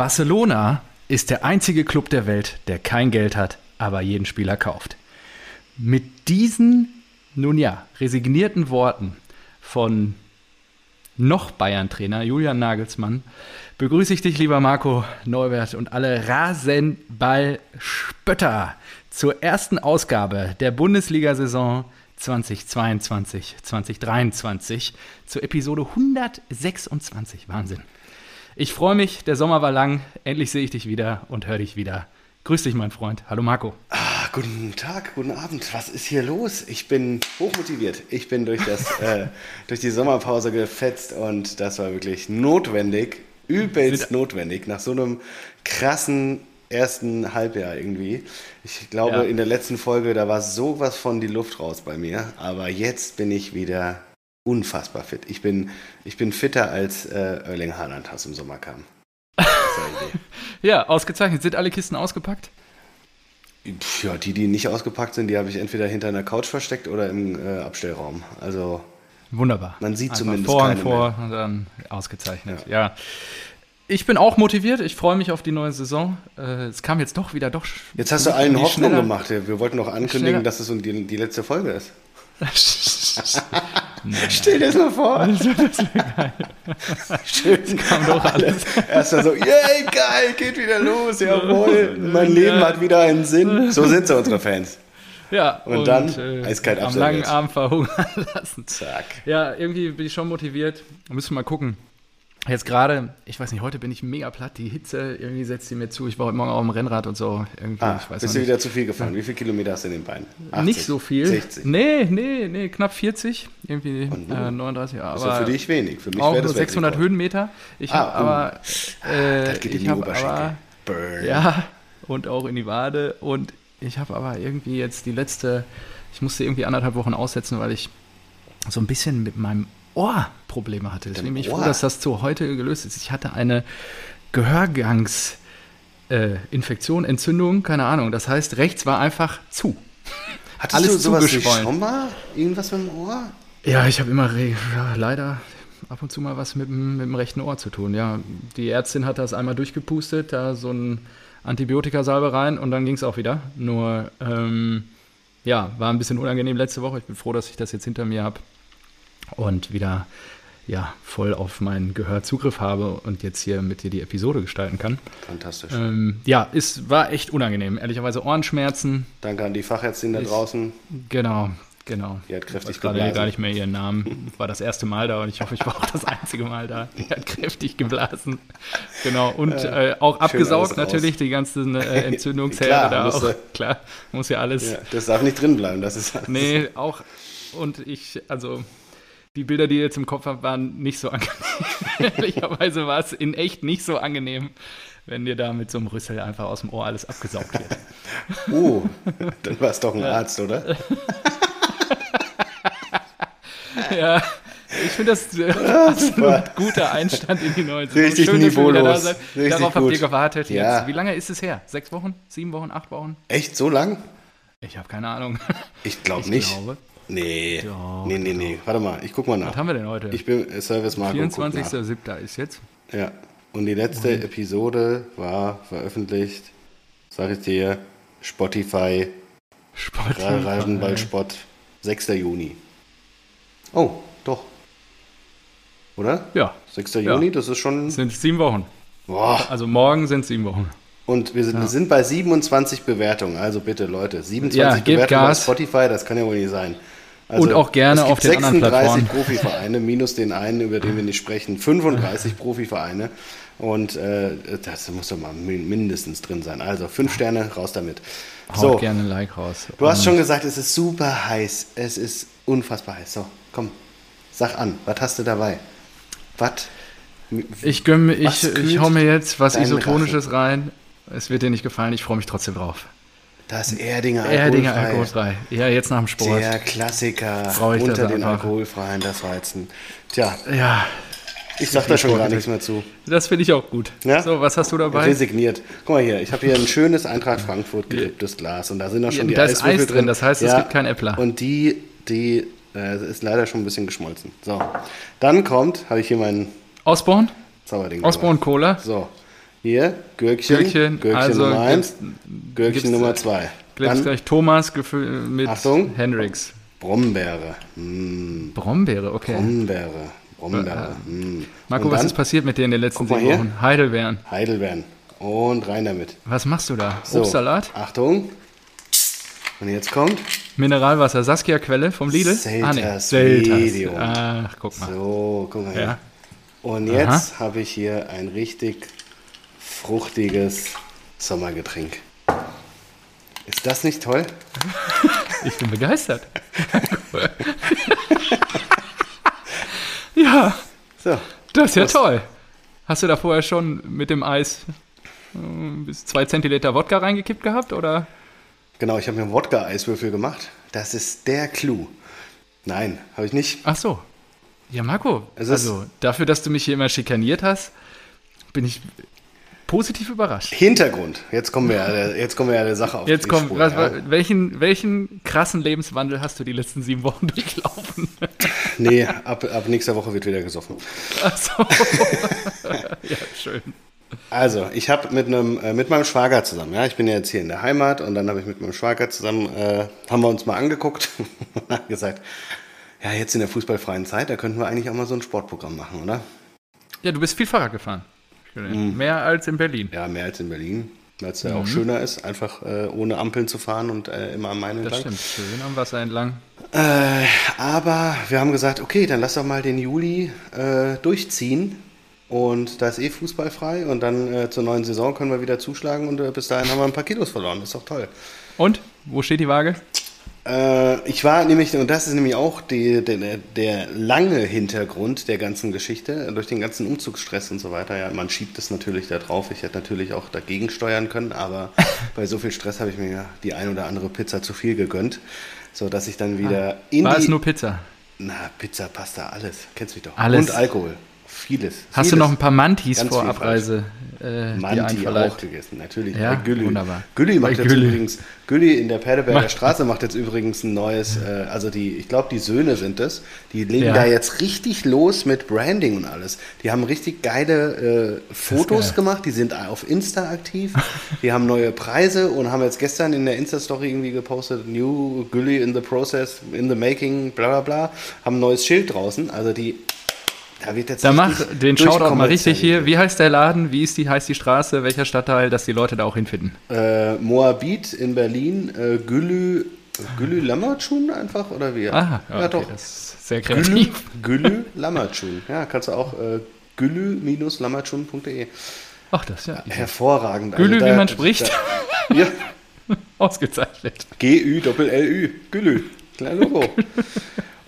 Barcelona ist der einzige Club der Welt, der kein Geld hat, aber jeden Spieler kauft. Mit diesen, nun ja, resignierten Worten von noch Bayern-Trainer Julian Nagelsmann begrüße ich dich, lieber Marco Neubert und alle Rasenball-Spötter zur ersten Ausgabe der Bundesliga-Saison 2022, 2023, zur Episode 126. Wahnsinn. Ich freue mich, der Sommer war lang, endlich sehe ich dich wieder und höre dich wieder. Grüß dich, mein Freund. Hallo Marco. Ah, guten Tag, guten Abend. Was ist hier los? Ich bin hochmotiviert. Ich bin durch, das, äh, durch die Sommerpause gefetzt und das war wirklich notwendig, übelst notwendig, nach so einem krassen ersten Halbjahr irgendwie. Ich glaube, ja. in der letzten Folge, da war sowas von die Luft raus bei mir, aber jetzt bin ich wieder unfassbar fit. Ich bin, ich bin fitter als äh, Erling Haaland aus dem Sommer kam. ja, ausgezeichnet. Sind alle Kisten ausgepackt? Ja, die, die nicht ausgepackt sind, die habe ich entweder hinter einer Couch versteckt oder im äh, Abstellraum. Also wunderbar. Man sieht Einfach zumindest vor und vor mehr. und dann ausgezeichnet. Ja. ja. Ich bin auch motiviert. Ich freue mich auf die neue Saison. Äh, es kam jetzt doch wieder doch. Jetzt hast du allen Hoffnung gemacht. Wir wollten noch ankündigen, schneller. dass es die, die letzte Folge ist. Stell dir das mal vor. Das wäre geil. Schön. kam doch alles. Erstmal so, yay, geil, geht wieder los, jawohl. Mein Leben hat wieder einen Sinn. So sind sie, unsere Fans. Ja, und, und dann äh, eiskalt Am langen Arm verhungern lassen. Zack. Ja, irgendwie bin ich schon motiviert. Müssen wir mal gucken. Jetzt gerade, ich weiß nicht, heute bin ich mega platt. Die Hitze irgendwie setzt sie mir zu. Ich war heute Morgen auf dem Rennrad und so. Irgendwie, ah, ich weiß bist du wieder zu viel gefahren? Wie viele Kilometer hast du in den Beinen? 80, nicht so viel. 60? Nee, nee, nee, knapp 40. Irgendwie äh, 39. Ja, aber für dich wenig. Für mich auch nur 600 Höhenmeter. Ich habe ah, aber. Äh, das geht in die Oberschenkel. Burn. Ja, und auch in die Wade. Und ich habe aber irgendwie jetzt die letzte. Ich musste irgendwie anderthalb Wochen aussetzen, weil ich so ein bisschen mit meinem Ohrprobleme hatte. Deswegen bin ich froh, dass das zu heute gelöst ist. Ich hatte eine Gehörgangsinfektion, äh, Entzündung, keine Ahnung. Das heißt, rechts war einfach zu. Hattest Alles du sowas zugeschwollen. schon mal? Irgendwas mit dem Ohr? Ja, ich habe immer ja, leider ab und zu mal was mit dem, mit dem rechten Ohr zu tun. Ja, die Ärztin hat das einmal durchgepustet, da so ein Antibiotikasalbe rein und dann ging es auch wieder. Nur, ähm, ja, war ein bisschen unangenehm letzte Woche. Ich bin froh, dass ich das jetzt hinter mir habe und wieder ja, voll auf mein Gehör Zugriff habe und jetzt hier mit dir die Episode gestalten kann. Fantastisch. Ähm, ja, es war echt unangenehm. Ehrlicherweise Ohrenschmerzen. Danke an die Fachärztin da draußen. Genau, genau. Die hat kräftig ich geblasen. gar nicht mehr ihren Namen. War das erste Mal da und ich hoffe, ich war auch das einzige Mal da. Die hat kräftig geblasen. Genau. Und äh, auch abgesaugt natürlich, die ganzen äh, Entzündungsherde da auch. Klar, muss ja alles. Ja, das darf nicht drin bleiben, das ist alles. Nee, auch. Und ich, also die Bilder, die ihr jetzt im Kopf habt, waren nicht so angenehm. Ehrlicherweise war es in echt nicht so angenehm, wenn dir da mit so einem Rüssel einfach aus dem Ohr alles abgesaugt wird. Oh, dann war es doch ein. Arzt, oder? ja. Ich finde das äh, absolut guter Einstand in die neue Saison. Richtig Schön, niveaulos. Da Richtig Darauf gut. habt ihr gewartet. Ja. Jetzt. Wie lange ist es her? Sechs Wochen? Sieben Wochen? Acht Wochen? Echt so lang? Ich habe keine Ahnung. Ich glaube nicht. Glaube, Nee. Doch, nee, nee, nee. Warte mal, ich guck mal nach. Was haben wir denn heute? Ich bin Service Marco. 24.07. ist jetzt. Ja. Und die letzte Und? Episode war veröffentlicht, sag ich dir, Spotify. Spotify. Rasenballsport, 6. Juni. Oh, doch. Oder? Ja. 6. Juni, ja. das ist schon. Das sind sieben Wochen. Boah. Also morgen sind sieben Wochen. Und wir sind, ja. sind, bei 27 Bewertungen. Also bitte, Leute, 27 ja, Bewertungen Gas. auf Spotify, das kann ja wohl nicht sein. Also, und auch gerne auf den anderen Plattformen. 36 Profivereine, minus den einen, über den wir nicht sprechen. 35 Profivereine. Und äh, das muss doch mal mindestens drin sein. Also fünf Sterne, raus damit. Haut so, gerne ein Like raus. Du hast schon gesagt, es ist super heiß. Es ist unfassbar heiß. So, komm, sag an, was hast du dabei? Was? Ich gönne ich, ich hau mir jetzt was Isotonisches rein. Es wird dir nicht gefallen, ich freue mich trotzdem drauf. Das Erdinger alkoholfrei. Erdinger alkoholfrei. Ja, jetzt nach dem Sport. Der Klassiker unter den einfach. alkoholfreien, das Weizen. Tja. Ja. Ich sag da schon gar nichts mehr zu. Das finde ich auch gut. Ja? So, was hast du dabei? Resigniert. Guck mal hier, ich habe hier ein schönes Eintracht Frankfurt geripptes Glas und da sind auch schon ja, die Da ist Eis drin, das heißt, es gibt kein Äppler. Und die, die äh, ist leider schon ein bisschen geschmolzen. So, dann kommt, habe ich hier meinen Osborn? Zauberding. Osborn Cola. So, Hier, Gürkchen, Gürkchen, Gürkchen also Nummer 1, gibt's- Gürkchen gibt's- Nummer 2. Gibt's Dann gleich Thomas mit Achtung. Hendrix. Brombeere. Mm, Brombeere, okay. Brombeere. Brombeere. Mm. Marco, Und was dann ist passiert mit dir in den letzten sieben. Wochen? Heidelbeeren. Heidelbeeren. Und rein damit. Was machst du da? So, Obstsalat? Achtung. Und jetzt kommt. Mineralwasser, Saskia-Quelle vom Lidl? Selters Selters. Medium. Ach, guck mal. So, guck mal hier. Ja. Und jetzt habe ich hier ein richtig fruchtiges Sommergetränk. Ist das nicht toll? Ich bin begeistert. ja, So. das ist ja Prost. toll. Hast du da vorher schon mit dem Eis äh, bis zwei Zentiliter Wodka reingekippt gehabt? Oder? Genau, ich habe mir einen Wodka-Eiswürfel gemacht. Das ist der Clou. Nein, habe ich nicht. Ach so. Ja, Marco, also dafür, dass du mich hier immer schikaniert hast, bin ich positiv überrascht. Hintergrund. Jetzt kommen wir ja der, jetzt kommen wir ja der Sache auf Jetzt kommt, was, ja. welchen, welchen krassen Lebenswandel hast du die letzten sieben Wochen durchlaufen? Nee, ab, ab nächster Woche wird wieder gesoffen. Ach so. ja, schön. Also, ich habe mit einem äh, mit meinem Schwager zusammen, ja, ich bin ja jetzt hier in der Heimat und dann habe ich mit meinem Schwager zusammen, äh, haben wir uns mal angeguckt und haben gesagt, ja, jetzt in der fußballfreien Zeit, da könnten wir eigentlich auch mal so ein Sportprogramm machen, oder? Ja, du bist viel Fahrrad gefahren. Mhm. Mehr als in Berlin. Ja, mehr als in Berlin, weil es ja Mhm. auch schöner ist, einfach äh, ohne Ampeln zu fahren und äh, immer am Main Das entlang. stimmt. Schön am Wasser entlang. Äh, aber wir haben gesagt, okay, dann lass doch mal den Juli äh, durchziehen. Und da ist eh fußballfrei und dann äh, zur neuen Saison können wir wieder zuschlagen und äh, bis dahin haben wir ein paar Kilos verloren. ist doch toll. Und? Wo steht die Waage? Äh, ich war nämlich, und das ist nämlich auch die, der, der lange Hintergrund der ganzen Geschichte, durch den ganzen Umzugsstress und so weiter. Ja, man schiebt es natürlich da drauf. Ich hätte natürlich auch dagegen steuern können, aber bei so viel Stress habe ich mir ja die ein oder andere Pizza zu viel gegönnt, sodass ich dann wieder in War die... es nur Pizza? Na, Pizza, Pasta, alles. Kennst mich doch. Alles. Und Alkohol. Vieles. Hast vieles. du noch ein paar Mantis Ganz vor Abreise äh, Manti auch gegessen, natürlich. Ja, Gülli. wunderbar. Gülli macht Bei jetzt Gülli. übrigens, Gülli in der Perleberger Macht- Straße macht jetzt übrigens ein neues, äh, also die, ich glaube, die Söhne sind es, die legen Ja. da jetzt richtig los mit Branding und alles. Die haben richtig geile äh, Fotos geil. gemacht, die sind auf Insta aktiv, die haben neue Preise und haben jetzt gestern in der Insta-Story irgendwie gepostet, New Gülli in the process, in the making, bla bla bla, haben ein neues Schild draußen, also die, da wird jetzt Da mach den Shoutout mal richtig hier. Wie heißt der Laden? Wie ist die, heißt die Straße? Welcher Stadtteil, dass die Leute da auch hinfinden? Äh, Moabit in Berlin, äh, Gülü, Gülü Lammertschun einfach oder wie? Ah, ja, ja okay, doch. das ist sehr Gülü, kreativ. Gülü Lammertschun. Ja, kannst du auch äh, gülü-lammertschun.de. Ach, das ist ja. Hervorragend. Gülü, Also wie da- man spricht. Da, ja, Ausgezeichnet. G-Ü-Doppel-L-Ü. Gülü. Klein Logo.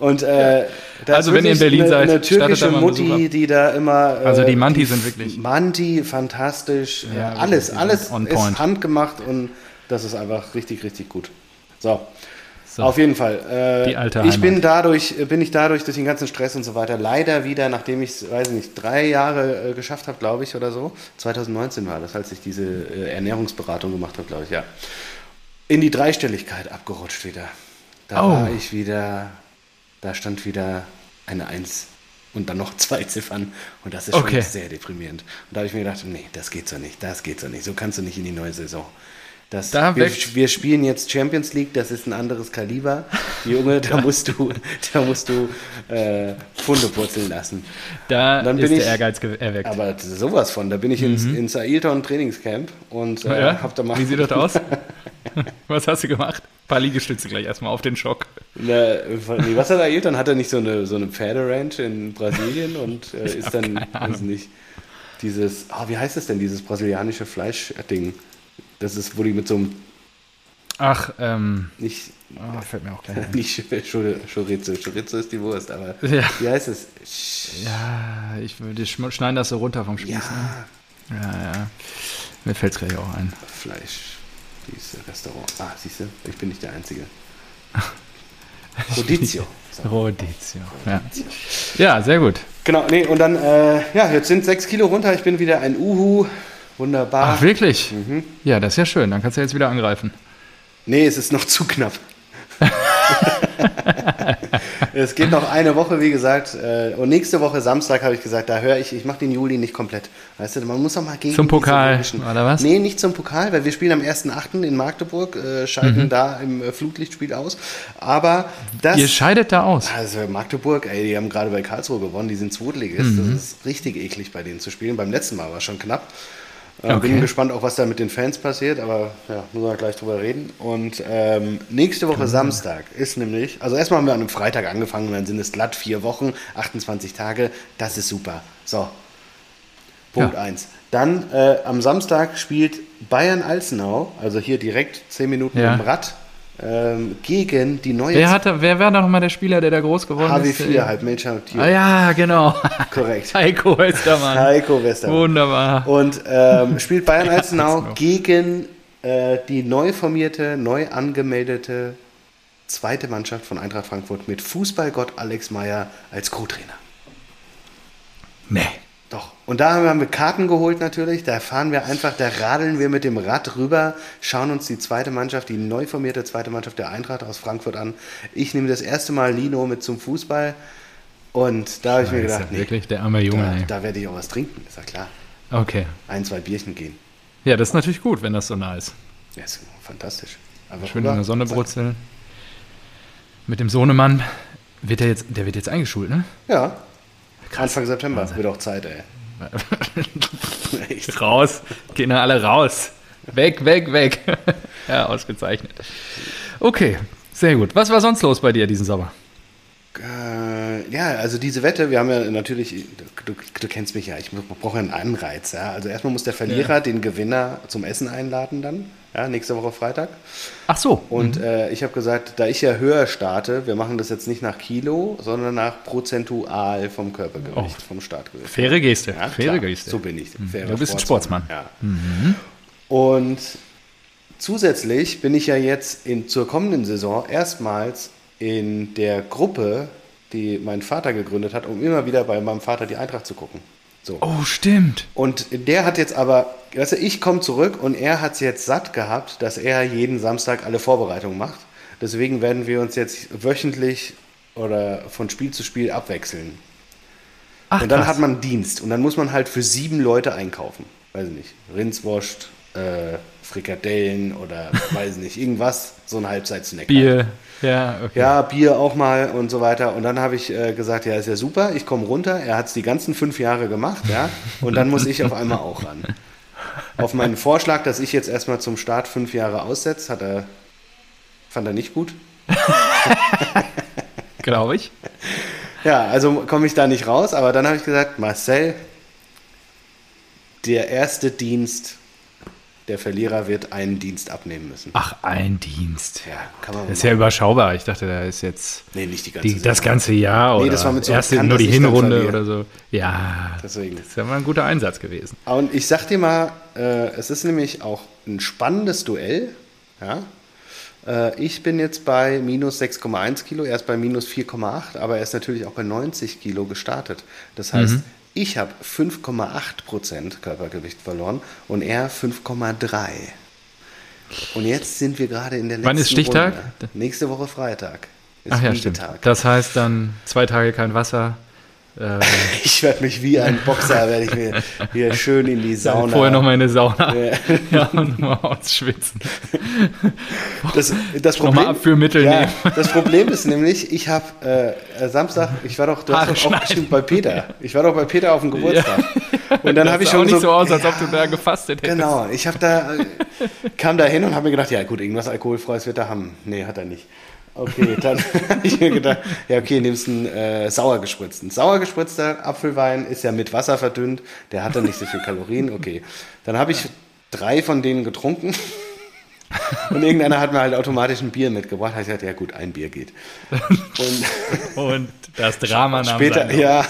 Und äh, da Also ist wenn ihr in Berlin eine, seid, eine türkische Mutti, die da immer. Äh, Also die Manti die sind wirklich- Manti, fantastisch. Ja, äh, alles, alles ist handgemacht und das ist einfach richtig, richtig gut. So. So. Auf jeden Fall. Äh, Die alte ich bin Heimat. dadurch, bin ich dadurch durch den ganzen Stress und so weiter leider wieder, nachdem ich es, weiß ich nicht, drei Jahre äh, geschafft habe, glaube ich, oder so. 2019 war das, als ich diese äh, Ernährungsberatung gemacht habe, glaube ich, ja. In die Dreistelligkeit abgerutscht wieder. Da Oh. war ich wieder, da stand wieder eine Eins und dann noch zwei Ziffern und das ist schon Okay. sehr deprimierend. Und da habe ich mir gedacht, nee, das geht so nicht, das geht so nicht, so kannst du nicht in die neue Saison. Das, Da wir, wir spielen jetzt Champions League, das ist ein anderes Kaliber. Junge, da musst du, da musst du äh, Pfunde purzeln lassen. Da Dann ist bin der ich- Ehrgeiz ge- erweckt. Aber sowas von, da bin ich ins, ins Ailton Trainingscamp und äh, Mhm. ja? hab da mal Wie sieht das aus? Was hast du gemacht? Ein paar Liegestütze gleich erstmal auf den Schock. Na, nee, was hat Ailton? Hat er nicht so eine, so eine Pferderanch in Brasilien und äh, ist dann, weiß nicht, dieses, ah, wie heißt das denn, dieses brasilianische Fleischding? Das ist, wo die mit so einem, Ach, ähm, nicht, oh, fällt mir auch gleich ein. nicht Chor- Chorizo, Chorizo ist die Wurst, aber Ja. wie heißt es? Ja, ich würde schneiden das so runter vom Spieß. Ja, Ne? Ja, ja. Mir fällt es gleich auch ein. Fleisch, dieses Restaurant. Ah, siehst du, ich bin nicht der Einzige. Rodizio. Rodizio. Ja. ja, sehr gut. Genau, nee, und dann, äh, ja, jetzt sind sechs Kilo runter, ich bin wieder ein Uhu. Wunderbar. Ach, wirklich? Mhm. Ja, das ist ja schön. Dann kannst du jetzt wieder angreifen. Nee, es ist noch zu knapp. es geht noch eine Woche, wie gesagt. äh, Und nächste Woche Samstag habe ich gesagt, da höre ich, ich mache den Juli nicht komplett. Weißt du, man muss auch mal gegen Zum Pokal, oder was? Nee, nicht zum Pokal, weil wir spielen am 1.8. in Magdeburg, äh, Mhm. scheiden da im äh, Flutlichtspiel aus. Aber das. Ihr scheidet da aus. Also Magdeburg, ey, die haben gerade bei Karlsruhe gewonnen, die sind Zweitligist. Mhm. Das ist richtig eklig bei denen zu spielen. Beim letzten Mal war es schon knapp. Äh, Okay. Bin gespannt auch, was da mit den Fans passiert, aber ja, müssen wir gleich drüber reden. Und ähm, nächste Woche Samstag ist nämlich, also erstmal haben wir an einem Freitag angefangen und dann sind es glatt vier Wochen, 28 Tage, das ist super. So, Punkt Ja. 1. Dann äh, am Samstag spielt Bayern Alzenau, also hier direkt 10 Minuten Ja. im Rad, ähm, gegen die neue Wer, hatte, wer war da nochmal der Spieler, der da groß geworden ist? HW4, halt Major Ah ja, genau. Korrekt. Heiko Westermann. Heiko Westermann. Wunderbar. Und ähm, spielt Bayern Alzenau. gegen äh, die neu formierte, neu angemeldete zweite Mannschaft von Eintracht Frankfurt mit Fußballgott Alex Meyer als Co-Trainer. Nee. Doch. Und da haben wir Karten geholt natürlich. Da fahren wir einfach, da radeln wir mit dem Rad rüber, schauen uns die zweite Mannschaft, die neu formierte zweite Mannschaft der Eintracht aus Frankfurt an. Ich nehme das erste Mal Lino mit zum Fußball. Und da habe ich mir gedacht, ja wirklich der arme Junge. da, da werde ich auch was trinken, ist ja klar. Okay. Ein, zwei Bierchen gehen. Ja, das ist natürlich gut, wenn das so nah ist. Ja, ist fantastisch. Einfach Schön in der Sonne brutzeln. Mit dem Sohnemann. Wird der jetzt, der wird jetzt eingeschult, ne? Ja. Anfang September. Wahnsinn. Wird auch Zeit, ey. Raus. Gehen alle raus. Weg, weg, weg. ja, ausgezeichnet. Okay, sehr gut. Was war sonst los bei dir diesen Sommer? Äh, ja, also diese Wette, wir haben ja natürlich, du, du kennst mich ja, ich brauche einen Anreiz. Ja? Also erstmal muss der Verlierer den Gewinner zum Essen einladen dann, ja, nächste Woche Freitag. Ach so. Und äh, ich habe gesagt, da ich ja höher starte, wir machen das jetzt nicht nach Kilo, sondern nach prozentual vom Körpergewicht, vom Startgewicht. Faire Geste. Ja, faire klar, Geste. So bin ich. Fairer Du bist ein Sportsmann. Ja. Und zusätzlich bin ich ja jetzt in, zur kommenden Saison erstmals in der Gruppe, die mein Vater gegründet hat, um immer wieder bei meinem Vater die Eintracht zu gucken. So. Oh, stimmt. Und der hat jetzt aber, weißt du, ich komme zurück und er hat es jetzt satt gehabt, dass er jeden Samstag alle Vorbereitungen macht. Deswegen werden wir uns jetzt wöchentlich oder von Spiel zu Spiel abwechseln. Ach, Und dann krass. hat man Dienst und dann muss man halt für sieben Leute einkaufen. Weiß ich nicht, Rindswurst, äh, Frikadellen oder weiß nicht, irgendwas, so ein Halbzeitsnack. halt. Ja, okay. Ja, Bier auch mal und so weiter. Und dann habe ich äh, gesagt, ja, ist ja super, ich komme runter. Er hat es die ganzen fünf Jahre gemacht, ja. Und dann muss ich auf einmal auch ran. Auf meinen Vorschlag, dass ich jetzt erstmal zum Start fünf Jahre aussetze, hat er, fand er nicht gut. Glaube ich. Ja, also komme ich da nicht raus, aber dann habe ich gesagt, Marcel, der erste Dienst, der Verlierer wird einen Dienst abnehmen müssen. Ach, ein Dienst. Ja, kann man Das ist ja überschaubar. Ich dachte, da ist jetzt Nee, nicht die ganze die, das ganze Jahr Nee, oder das war mit so erste, bekannt, nur die Hinrunde oder so. Ja, Deswegen. das ist ja mal ein guter Einsatz gewesen. Und ich sag dir mal, äh, es ist nämlich auch ein spannendes Duell. Ja? Äh, ich bin jetzt bei minus 6,1 Kilo, er ist bei minus 4,8, aber er ist natürlich auch bei 90 Kilo gestartet. Das heißt, Mhm. Ich habe 5,8 Prozent Körpergewicht verloren und er 5,3. Und jetzt sind wir gerade in der letzten Wann ist Stichtag? Runde. Nächste Woche Freitag. Ist Ach ja, stimmt. Wiegetag. Das heißt dann zwei Tage kein Wasser. Äh, Ich werde mich wie ein Boxer, werde ich mir hier schön in die Sauna. vorher nochmal in eine Sauna. Ja. Ja, und mal ausschwitzen. Das, das Nochmal Problem, Abführmittel ja, nehmen. das Problem ist nämlich, ich habe äh, Samstag, ich war doch, du Haare hast doch auch bestimmt bei Peter. Ich war doch bei Peter auf dem Geburtstag. Und dann habe ich schon nicht so, aus, als ja, ob du da gefastet hättest. Genau, ich habe da, äh, kam da hin und habe mir gedacht, ja gut, irgendwas Alkoholfreies wird er haben. Nee, hat er nicht. Okay, dann habe ich mir gedacht, ja okay, nimmst einen äh, sauer gespritzten. Sauer gespritzter Apfelwein ist ja mit Wasser verdünnt, der hat dann nicht so viel Kalorien, okay. Dann habe ich drei von denen getrunken und irgendeiner hat mir halt automatisch ein Bier mitgebracht. Habe ich gesagt, ja gut, ein Bier geht. Und Und das Drama nahm später, ja,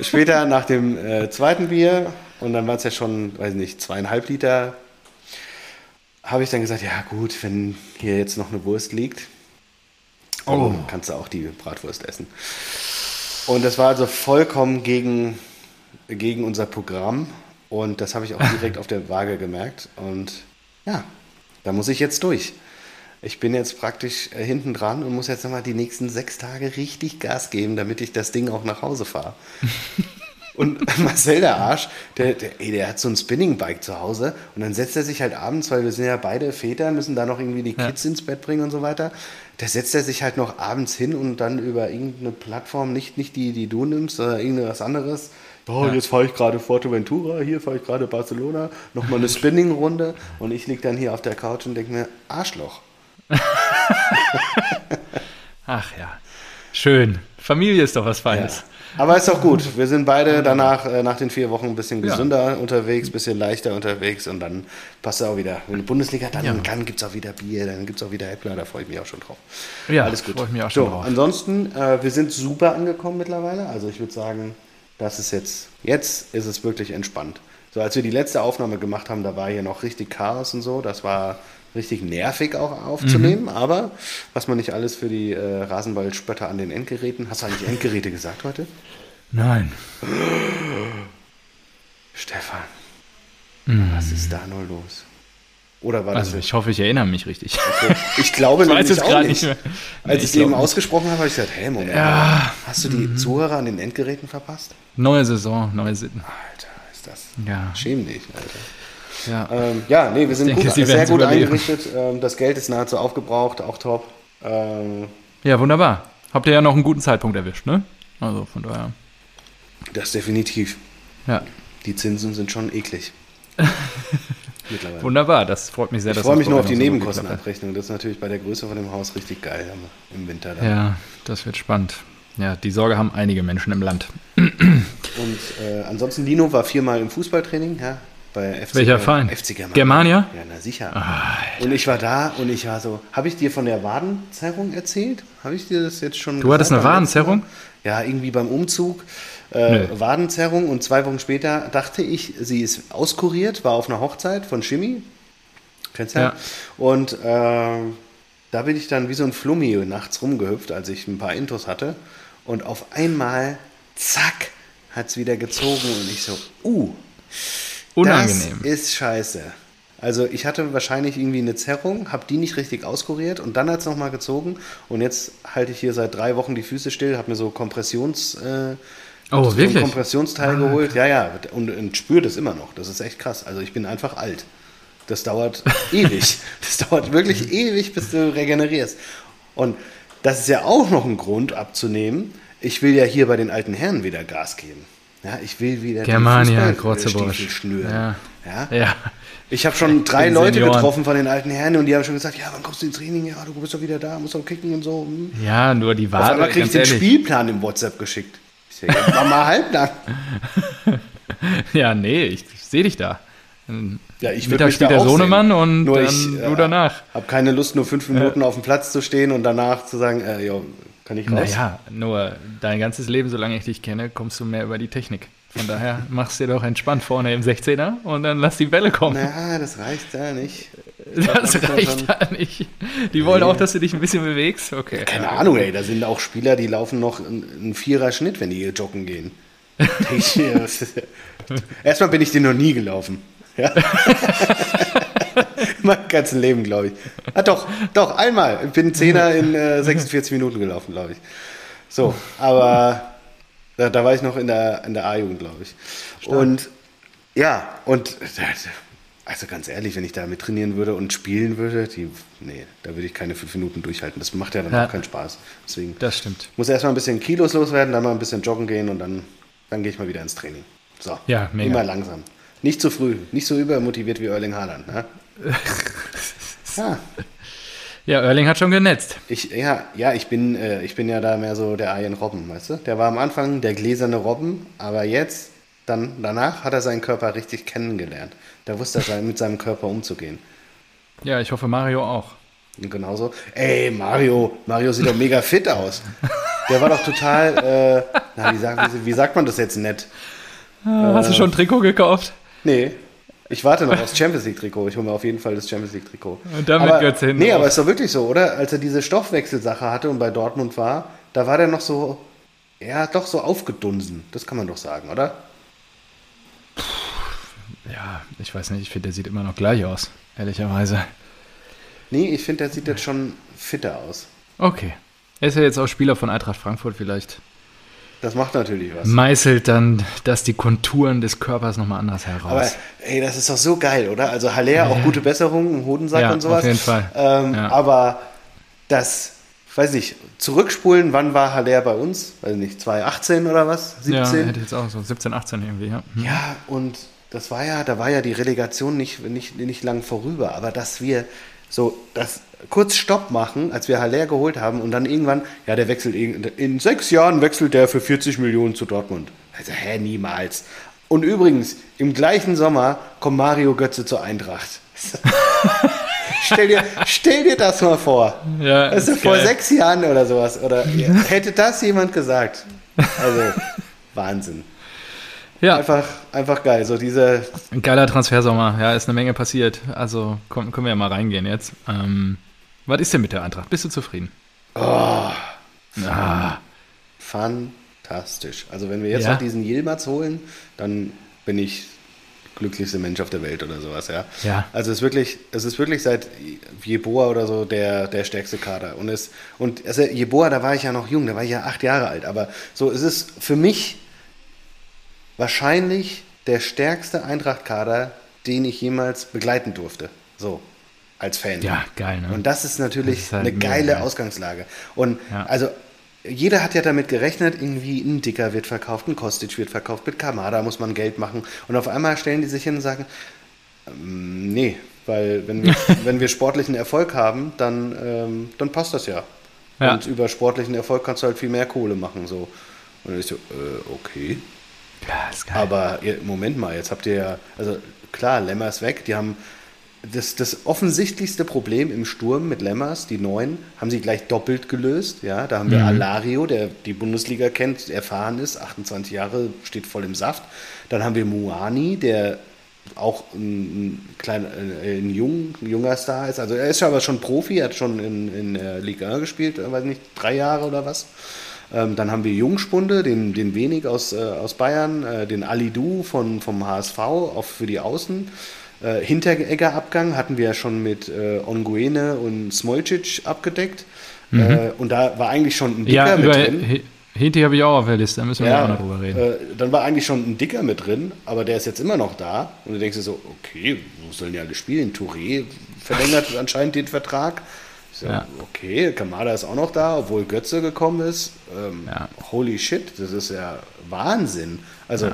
später nach dem äh, zweiten Bier und dann war es ja schon, weiß nicht, zweieinhalb Liter, habe ich dann gesagt, ja gut, wenn hier jetzt noch eine Wurst liegt, Oh. kannst du auch die Bratwurst essen. Und das war also vollkommen gegen, gegen unser Programm und das habe ich auch direkt auf der Waage gemerkt und ja, da muss ich jetzt durch. Ich bin jetzt praktisch äh, hinten dran und muss jetzt nochmal die nächsten sechs Tage richtig Gas geben, damit ich das Ding auch nach Hause fahre. Und Marcel, der Arsch, der, der, ey, der hat so ein Spinning-Bike zu Hause und dann setzt er sich halt abends, weil wir sind ja beide Väter, müssen da noch irgendwie die Kids ja. ins Bett bringen und so weiter. Da setzt er sich halt noch abends hin und dann über irgendeine Plattform, nicht, nicht die, die du nimmst, sondern irgendwas anderes. Oh, ja. jetzt fahre ich gerade Forteventura, hier fahre ich gerade Barcelona, nochmal eine Spinning-Runde und ich liege dann hier auf der Couch und denke mir, Arschloch. Ach ja, schön. Familie ist doch was Feines. Ja. Aber ist doch gut. Wir sind beide danach, äh, nach den vier Wochen, ein bisschen gesünder ja. unterwegs, ein bisschen leichter unterwegs und dann passt es auch wieder. Wenn die Bundesliga, dann, ja. dann gibt es auch wieder Bier, dann gibt es auch wieder Äppler, da freue ich mich auch schon drauf. Ja, alles gut. Freue ich mich auch schon so, drauf. Ansonsten, äh, wir sind super angekommen mittlerweile. Also ich würde sagen, das ist jetzt, jetzt ist es wirklich entspannt. So, als wir die letzte Aufnahme gemacht haben, da war hier noch richtig Chaos und so. Das war richtig nervig auch aufzunehmen, mhm. aber was man nicht alles für die äh, Rasenballspötter an den Endgeräten. Hast du eigentlich Endgeräte gesagt heute? Nein. Stefan, mhm. was ist da nur los? Oder war das also ich hoffe, ich erinnere mich richtig. Okay. Ich glaube ich weiß es gerade nicht. mehr. Als nee, ich es eben ausgesprochen habe, habe ich gesagt, hey, Moment, ja. hast du die mhm. Zuhörer an den Endgeräten verpasst? Neue Saison, neue Sitten. Alter, ist das. Ja. Schäm dich, Alter. Ja, ähm, ja nee, wir sind denke, gut, sehr gut eingerichtet. Ähm, das Geld ist nahezu aufgebraucht, auch top. Ähm, ja, wunderbar. Habt ihr ja noch einen guten Zeitpunkt erwischt, ne? Also von daher. Das definitiv. Ja. Die Zinsen sind schon eklig. Mittlerweile. Wunderbar, das freut mich sehr. Ich freue mich nur auf die Nebenkostenabrechnung. Das ist natürlich bei der Größe von dem Haus richtig geil im Winter. Dann. Ja, das wird spannend. Ja, die Sorge haben einige Menschen im Land. Und äh, ansonsten, Lino war viermal im Fußballtraining, ja, bei FC Welcher Verein? FC Germania. Germania? Ja, na sicher. Alter. Und ich war da und ich war so, habe ich dir von der Wadenzerrung erzählt? Habe ich dir das jetzt schon Du hattest eine Wadenzerrung? Ja, irgendwie beim Umzug. Äh, Wadenzerrung und zwei Wochen später dachte ich, sie ist auskuriert, war auf einer Hochzeit von Shimmy. Kennst du ja? Und äh, da bin ich dann wie so ein Flummi nachts rumgehüpft, als ich ein paar Intos hatte. Und auf einmal, zack, hat es wieder gezogen und ich so, uh, Unangenehm. Das ist scheiße. Also ich hatte wahrscheinlich irgendwie eine Zerrung, habe die nicht richtig auskuriert und dann hat es nochmal gezogen und jetzt halte ich hier seit drei Wochen die Füße still, habe mir so Kompressions... Äh, oh, so wirklich? Kompressionsteil ah, geholt. Ja, ja, und, und spüre das immer noch. Das ist echt krass. Also ich bin einfach alt. Das dauert ewig. Das dauert wirklich ewig, bis du regenerierst. Und das ist ja auch noch ein Grund abzunehmen. Ich will ja hier bei den alten Herren wieder Gas geben. Ja, ich will wieder Germania, Krotzebusch. schnüren. Ja. Ja? ja. Ich habe schon drei Leute Senioren. getroffen von den alten Herren und die haben schon gesagt, ja, wann kommst du ins Training? Ja, du bist doch wieder da, musst doch kicken und so. Hm. Ja, nur die Wahl. Auf einmal krieg ich den ehrlich. Spielplan im WhatsApp geschickt. Ich sage, ja, mach mal halblang. ja, nee, ich, sehe dich da. Ja, ich Mittag spielt der Sohnemann sehen. und nur ich, du danach. Ich habe keine Lust, nur fünf Minuten äh. auf dem Platz zu stehen und danach zu sagen, äh, jo, kann ich raus. Naja, nur dein ganzes Leben, solange ich dich kenne, kommst du mehr über die Technik. Von daher machst du dir doch entspannt vorne im 16er und dann lass die Bälle kommen. Na, das reicht da nicht. das reicht da nicht. Die wollen nee. auch, dass du dich ein bisschen bewegst. Okay. Ja, keine Ahnung, ey. Da sind auch Spieler, die laufen noch einen Vierer-Schnitt, wenn die hier joggen gehen. Erstmal bin ich den noch nie gelaufen. Ja. mein ganzes Leben, glaube ich. Ah, doch, doch, einmal. Ich bin Zehner in äh, 46 Minuten gelaufen, glaube ich. So, aber da, da, war ich noch in der, in der A-Jugend, glaube ich. Stark. Und ja, und also ganz ehrlich, wenn ich da mit trainieren würde und spielen würde, die, nee, da würde ich keine fünf Minuten durchhalten. Das macht ja dann ja. auch keinen Spaß. Deswegen das stimmt. muss erstmal ein bisschen Kilos loswerden, dann mal ein bisschen joggen gehen und dann, dann gehe ich mal wieder ins Training. So, ja, mega. immer langsam. Nicht zu früh, nicht so übermotiviert wie Erling Haaland. Ne? Ja. Ja, Erling hat schon genetzt. Ich, ja, ja ich, bin, äh, ich bin ja da mehr so der Ian Robben, weißt du? Der war am Anfang der gläserne Robben, aber jetzt, dann, danach hat er seinen Körper richtig kennengelernt. Da wusste er mit seinem Körper umzugehen. Ja, ich hoffe Mario auch. Und genauso. Ey, Mario, Mario sieht doch mega fit aus. Der war doch total, äh, na, wie, sagt, wie sagt man das jetzt nett? Ah, hast äh, du schon ein Trikot gekauft? Nee, ich warte noch aufs Champions League Trikot. Ich hole mir auf jeden Fall das Champions League Trikot. Und damit aber, Götze hin. Nee, aber ist doch wirklich so, oder? Als er diese Stoffwechselsache hatte und bei Dortmund war, da war der noch so, ja, doch so aufgedunsen. Das kann man doch sagen, oder? Ja, ich weiß nicht. Ich finde, der sieht immer noch gleich aus, ehrlicherweise. Nee, ich finde, der sieht jetzt schon fitter aus. Okay. Er ist ja jetzt auch Spieler von Eintracht Frankfurt, vielleicht Das macht natürlich was. meißelt dann das die Konturen des Körpers nochmal anders heraus. Aber ey, das ist doch so geil, oder? Also Haller, auch gute Besserung im Hodensack Ja, und sowas. auf jeden Fall. Ähm, Ja. Aber das, weiß nicht, zurückspulen, wann war Haller bei uns? Weiß nicht, 2018 oder was? 17? ja, hätte ich jetzt auch so 17, 18 irgendwie, ja. Hm. Ja, und das war ja, da war ja die Relegation nicht, nicht, nicht lang vorüber, aber dass wir so das kurz Stopp machen, als wir Haller geholt haben und dann irgendwann, ja, der wechselt in, in sechs Jahren wechselt der für 40 Millionen zu Dortmund. Also, hä, niemals. Und übrigens, im gleichen Sommer kommt Mario Götze zur Eintracht. stell, dir, stell dir das mal vor. Ja, Also ist vor geil. sechs Jahren oder sowas. Oder hätte das jemand gesagt? Also, Wahnsinn. Ja, Einfach, einfach geil. So diese, ein geiler Transfersommer. Ja, ist eine Menge passiert. Also können wir ja mal reingehen jetzt. Ähm, was ist denn mit der Eintracht? Bist du zufrieden? oh, Ah, fantastisch. Also wenn wir jetzt Ja. noch diesen Yilmaz holen, dann bin ich glücklichste Mensch auf der Welt oder sowas, ja. Ja. Also es ist wirklich, es ist wirklich seit Jeboa oder so der, der stärkste Kader. Und es, und also Jeboa, da war ich ja noch jung, da war ich ja acht Jahre alt. Aber so es ist für mich wahrscheinlich der stärkste Eintracht-Kader, den ich jemals begleiten durfte. So, als Fan. ja, geil, ne? Und das ist natürlich Das ist halt eine geile geil. Ausgangslage. Und Ja. also jeder hat ja damit gerechnet, irgendwie ein Dicker wird verkauft, ein Kostic wird verkauft, mit Kamada muss man Geld machen. Und auf einmal stellen die sich hin und sagen, ähm, nee, weil wenn wir, wenn wir sportlichen Erfolg haben, dann, ähm, dann passt das ja. Ja. Und über sportlichen Erfolg kannst du halt viel mehr Kohle machen. So. Und dann ist so, äh, okay. ja, ist geil. Aber Moment mal, jetzt habt ihr ja, also klar, Lemmer ist weg, die haben das, das offensichtlichste Problem im Sturm mit Lemmers, die neuen, haben sie gleich doppelt gelöst. Ja, da haben wir Alario, der die Bundesliga kennt, erfahren ist, 28 Jahre, steht voll im Saft. Dann haben wir Muani, der auch ein, ein, kleiner, äh, ein, jung, ein junger Star ist. Also er ist aber schon Profi, er hat schon in, in der Liga 1 gespielt, äh, weiß nicht, drei Jahre oder was. Ähm, dann haben wir Jungspunde, den, den Wenig aus, äh, aus Bayern, äh, den Alidou von, vom HSV, auch für die Außen. Äh, Hinteregger-Abgang hatten wir ja schon mit äh, Onguene und Smolcic abgedeckt. Äh, und da war eigentlich schon ein Dicker ja, mit über drin. He- Heti habe ich auch auf der Liste, da müssen wir auch noch drüber reden. Äh, dann war eigentlich schon ein Dicker mit drin, aber der ist jetzt immer noch da. Und du denkst dir so, okay, wo sollen die alle spielen? Touré verlängert anscheinend den Vertrag. Ich so, Ja. Okay, Kamada ist auch noch da, obwohl Götze gekommen ist. Ähm, Ja. Holy shit, das ist ja Wahnsinn. Also,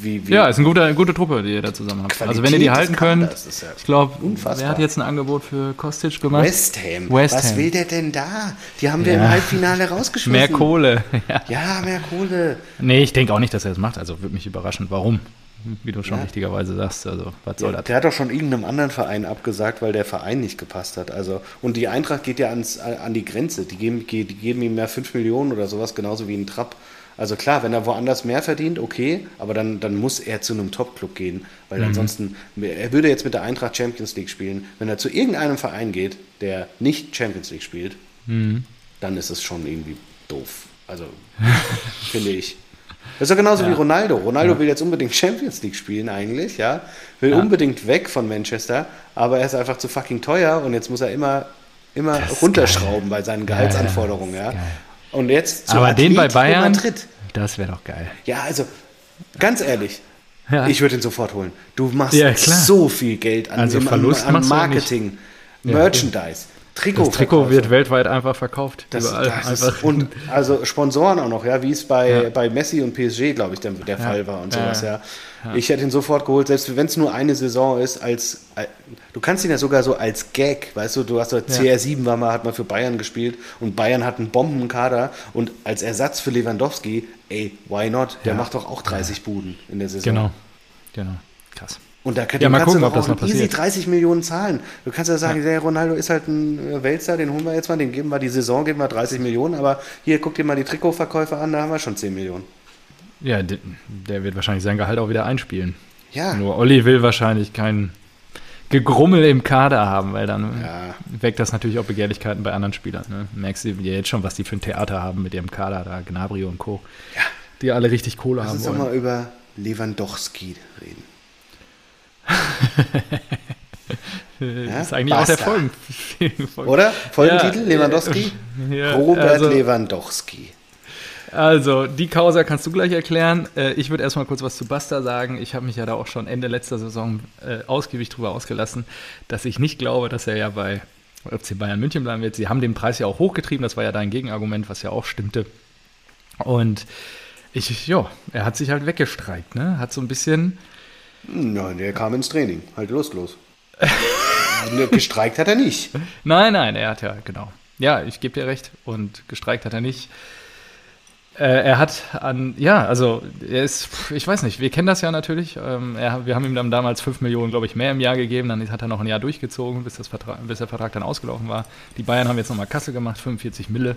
wie, wie Ja, ist eine gute, gute Truppe, die ihr da zusammen habt. Qualität also wenn ihr die halten könnt, ja ich glaube, wer hat jetzt ein Angebot für Kostic gemacht? West Ham. West Was Ham. will der denn da? Die haben wir Ja. im Halbfinale rausgeschmissen. Mehr Kohle. ja. Ja, mehr Kohle. Nee, ich denke auch nicht, dass er das macht. Also würde mich überraschen. Warum? Wie du schon richtigerweise sagst. Also, was soll das? der hat doch schon irgendeinem anderen Verein abgesagt, weil der Verein nicht gepasst hat. Also, und die Eintracht geht ja ans, an die Grenze. Die geben, die geben ihm ja 5 Millionen oder sowas, genauso wie ein Trapp. Also klar, wenn er woanders mehr verdient, okay, aber dann, dann muss er zu einem Top-Club gehen, weil ansonsten, er würde jetzt mit der Eintracht Champions League spielen. Wenn er zu irgendeinem Verein geht, der nicht Champions League spielt, dann ist es schon irgendwie doof. Also, finde ich. Das ist ja genauso wie Ronaldo. Ronaldo will jetzt unbedingt Champions League spielen eigentlich, ja. Will Ja. unbedingt weg von Manchester, aber er ist einfach zu fucking teuer und jetzt muss er immer, immer runterschrauben bei seinen Ja, Gehaltsanforderungen, ja, Und jetzt zu Aber den bei Bayern, Madrid. das wäre doch geil. Ja, also ganz ehrlich, Ja. ich würde ihn sofort holen. Du machst Ja, so viel Geld an, Also Verlust an, an Marketing, Merchandise, Trikot. Das Trikot wird weltweit einfach verkauft. Das, überall. das einfach. ist, und also Sponsoren auch noch, ja, wie es bei, Ja. bei Messi und PSG, glaube ich, der, der Fall war und Ja, sowas, ja. ja. Ich hätte ihn sofort geholt, selbst wenn es nur eine Saison ist, als, als du kannst ihn ja sogar so als Gag, weißt du, du hast so CR7 war mal, hat mal für Bayern gespielt und Bayern hat einen Bombenkader und als Ersatz für Lewandowski, ey, why not? Der Ja. macht doch auch 30 Buden in der Saison. genau. Genau. Krass. Und da kann, Ja, mal gucken, ob das auch noch easy passiert. 30 Millionen zahlen. Du kannst ja sagen, der Ronaldo ist halt ein äh, Weltstar, den holen wir jetzt mal, den geben wir die Saison, geben wir 30 Millionen, aber hier guck dir mal die Trikotverkäufe an, da haben wir schon 10 Millionen. Ja, der, wird wahrscheinlich sein Gehalt auch wieder einspielen. Ja, Nur Olli will wahrscheinlich kein Gegrummel im Kader haben, weil dann Ja. weckt das natürlich auch Begehrlichkeiten bei anderen Spielern. Ne? Merkst du ja jetzt schon, was die für ein Theater haben mit ihrem Kader da, Gnabry und Co. Ja. Die alle richtig Kohle lass haben uns doch mal über Lewandowski reden. Ja? ist eigentlich Basta. auch der Folgen. Oder? Folgentitel? Ja, Lewandowski? Ja, Robert also, Lewandowski. Also, die Causa kannst du gleich erklären. Äh, ich würde erstmal kurz was zu Basta sagen. Ich habe mich ja da auch schon Ende letzter Saison äh, ausgiebig drüber ausgelassen, dass ich nicht glaube, dass er ja bei FC Bayern München bleiben wird. Sie haben den Preis ja auch hochgetrieben, das war ja dein Gegenargument, was ja auch stimmte. Und ich, ja, er hat sich halt weggestreikt, ne? Hat so ein bisschen. Nein, der kam ins Training, halt lustlos. gestreikt hat er nicht. Nein, nein, er hat ja, genau. Ja, ich gebe dir recht. Und gestreikt hat er nicht. Äh, er hat an, ja, also er ist, ich weiß nicht, wir kennen das ja natürlich. Ähm, er, wir haben ihm dann damals 5 Millionen, glaube ich, mehr im Jahr gegeben. Dann hat er noch ein Jahr durchgezogen, bis, das Vertrag, bis der Vertrag dann ausgelaufen war. Die Bayern haben jetzt nochmal Kasse gemacht, 45 Mille.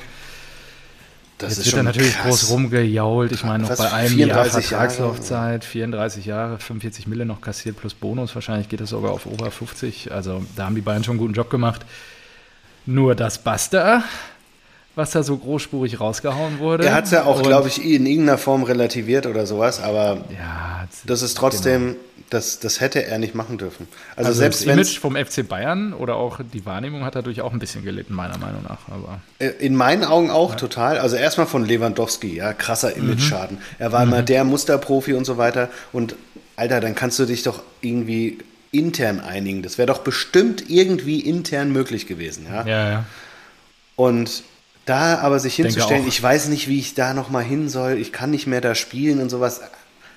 Das jetzt wird er natürlich krass. groß rumgejault. Ich meine, noch bei einem Jahr Vertragslaufzeit, 34 Jahre, 45 Mille noch kassiert plus Bonus. Wahrscheinlich geht das sogar auf über 50. Also da haben die Bayern schon einen guten Job gemacht. Nur das Buster was da so großspurig rausgehauen wurde. Er hat es ja auch, glaube ich, in irgendeiner Form relativiert oder sowas, aber ja, das ist trotzdem, genau. das, das hätte er nicht machen dürfen. Also, also selbst das Image vom FC Bayern oder auch die Wahrnehmung hat dadurch auch ein bisschen gelitten, meiner Meinung nach. Aber äh, in meinen Augen auch ja. total. Also erstmal von Lewandowski, ja, krasser mhm. Image-Schaden. Mhm. Er war mhm. immer der Musterprofi und so weiter. Und Alter, dann kannst du dich doch irgendwie intern einigen. Das wäre doch bestimmt irgendwie intern möglich gewesen, ja. Ja, ja. Und da aber sich hinzustellen, ich weiß nicht, wie ich da nochmal hin soll, ich kann nicht mehr da spielen und sowas.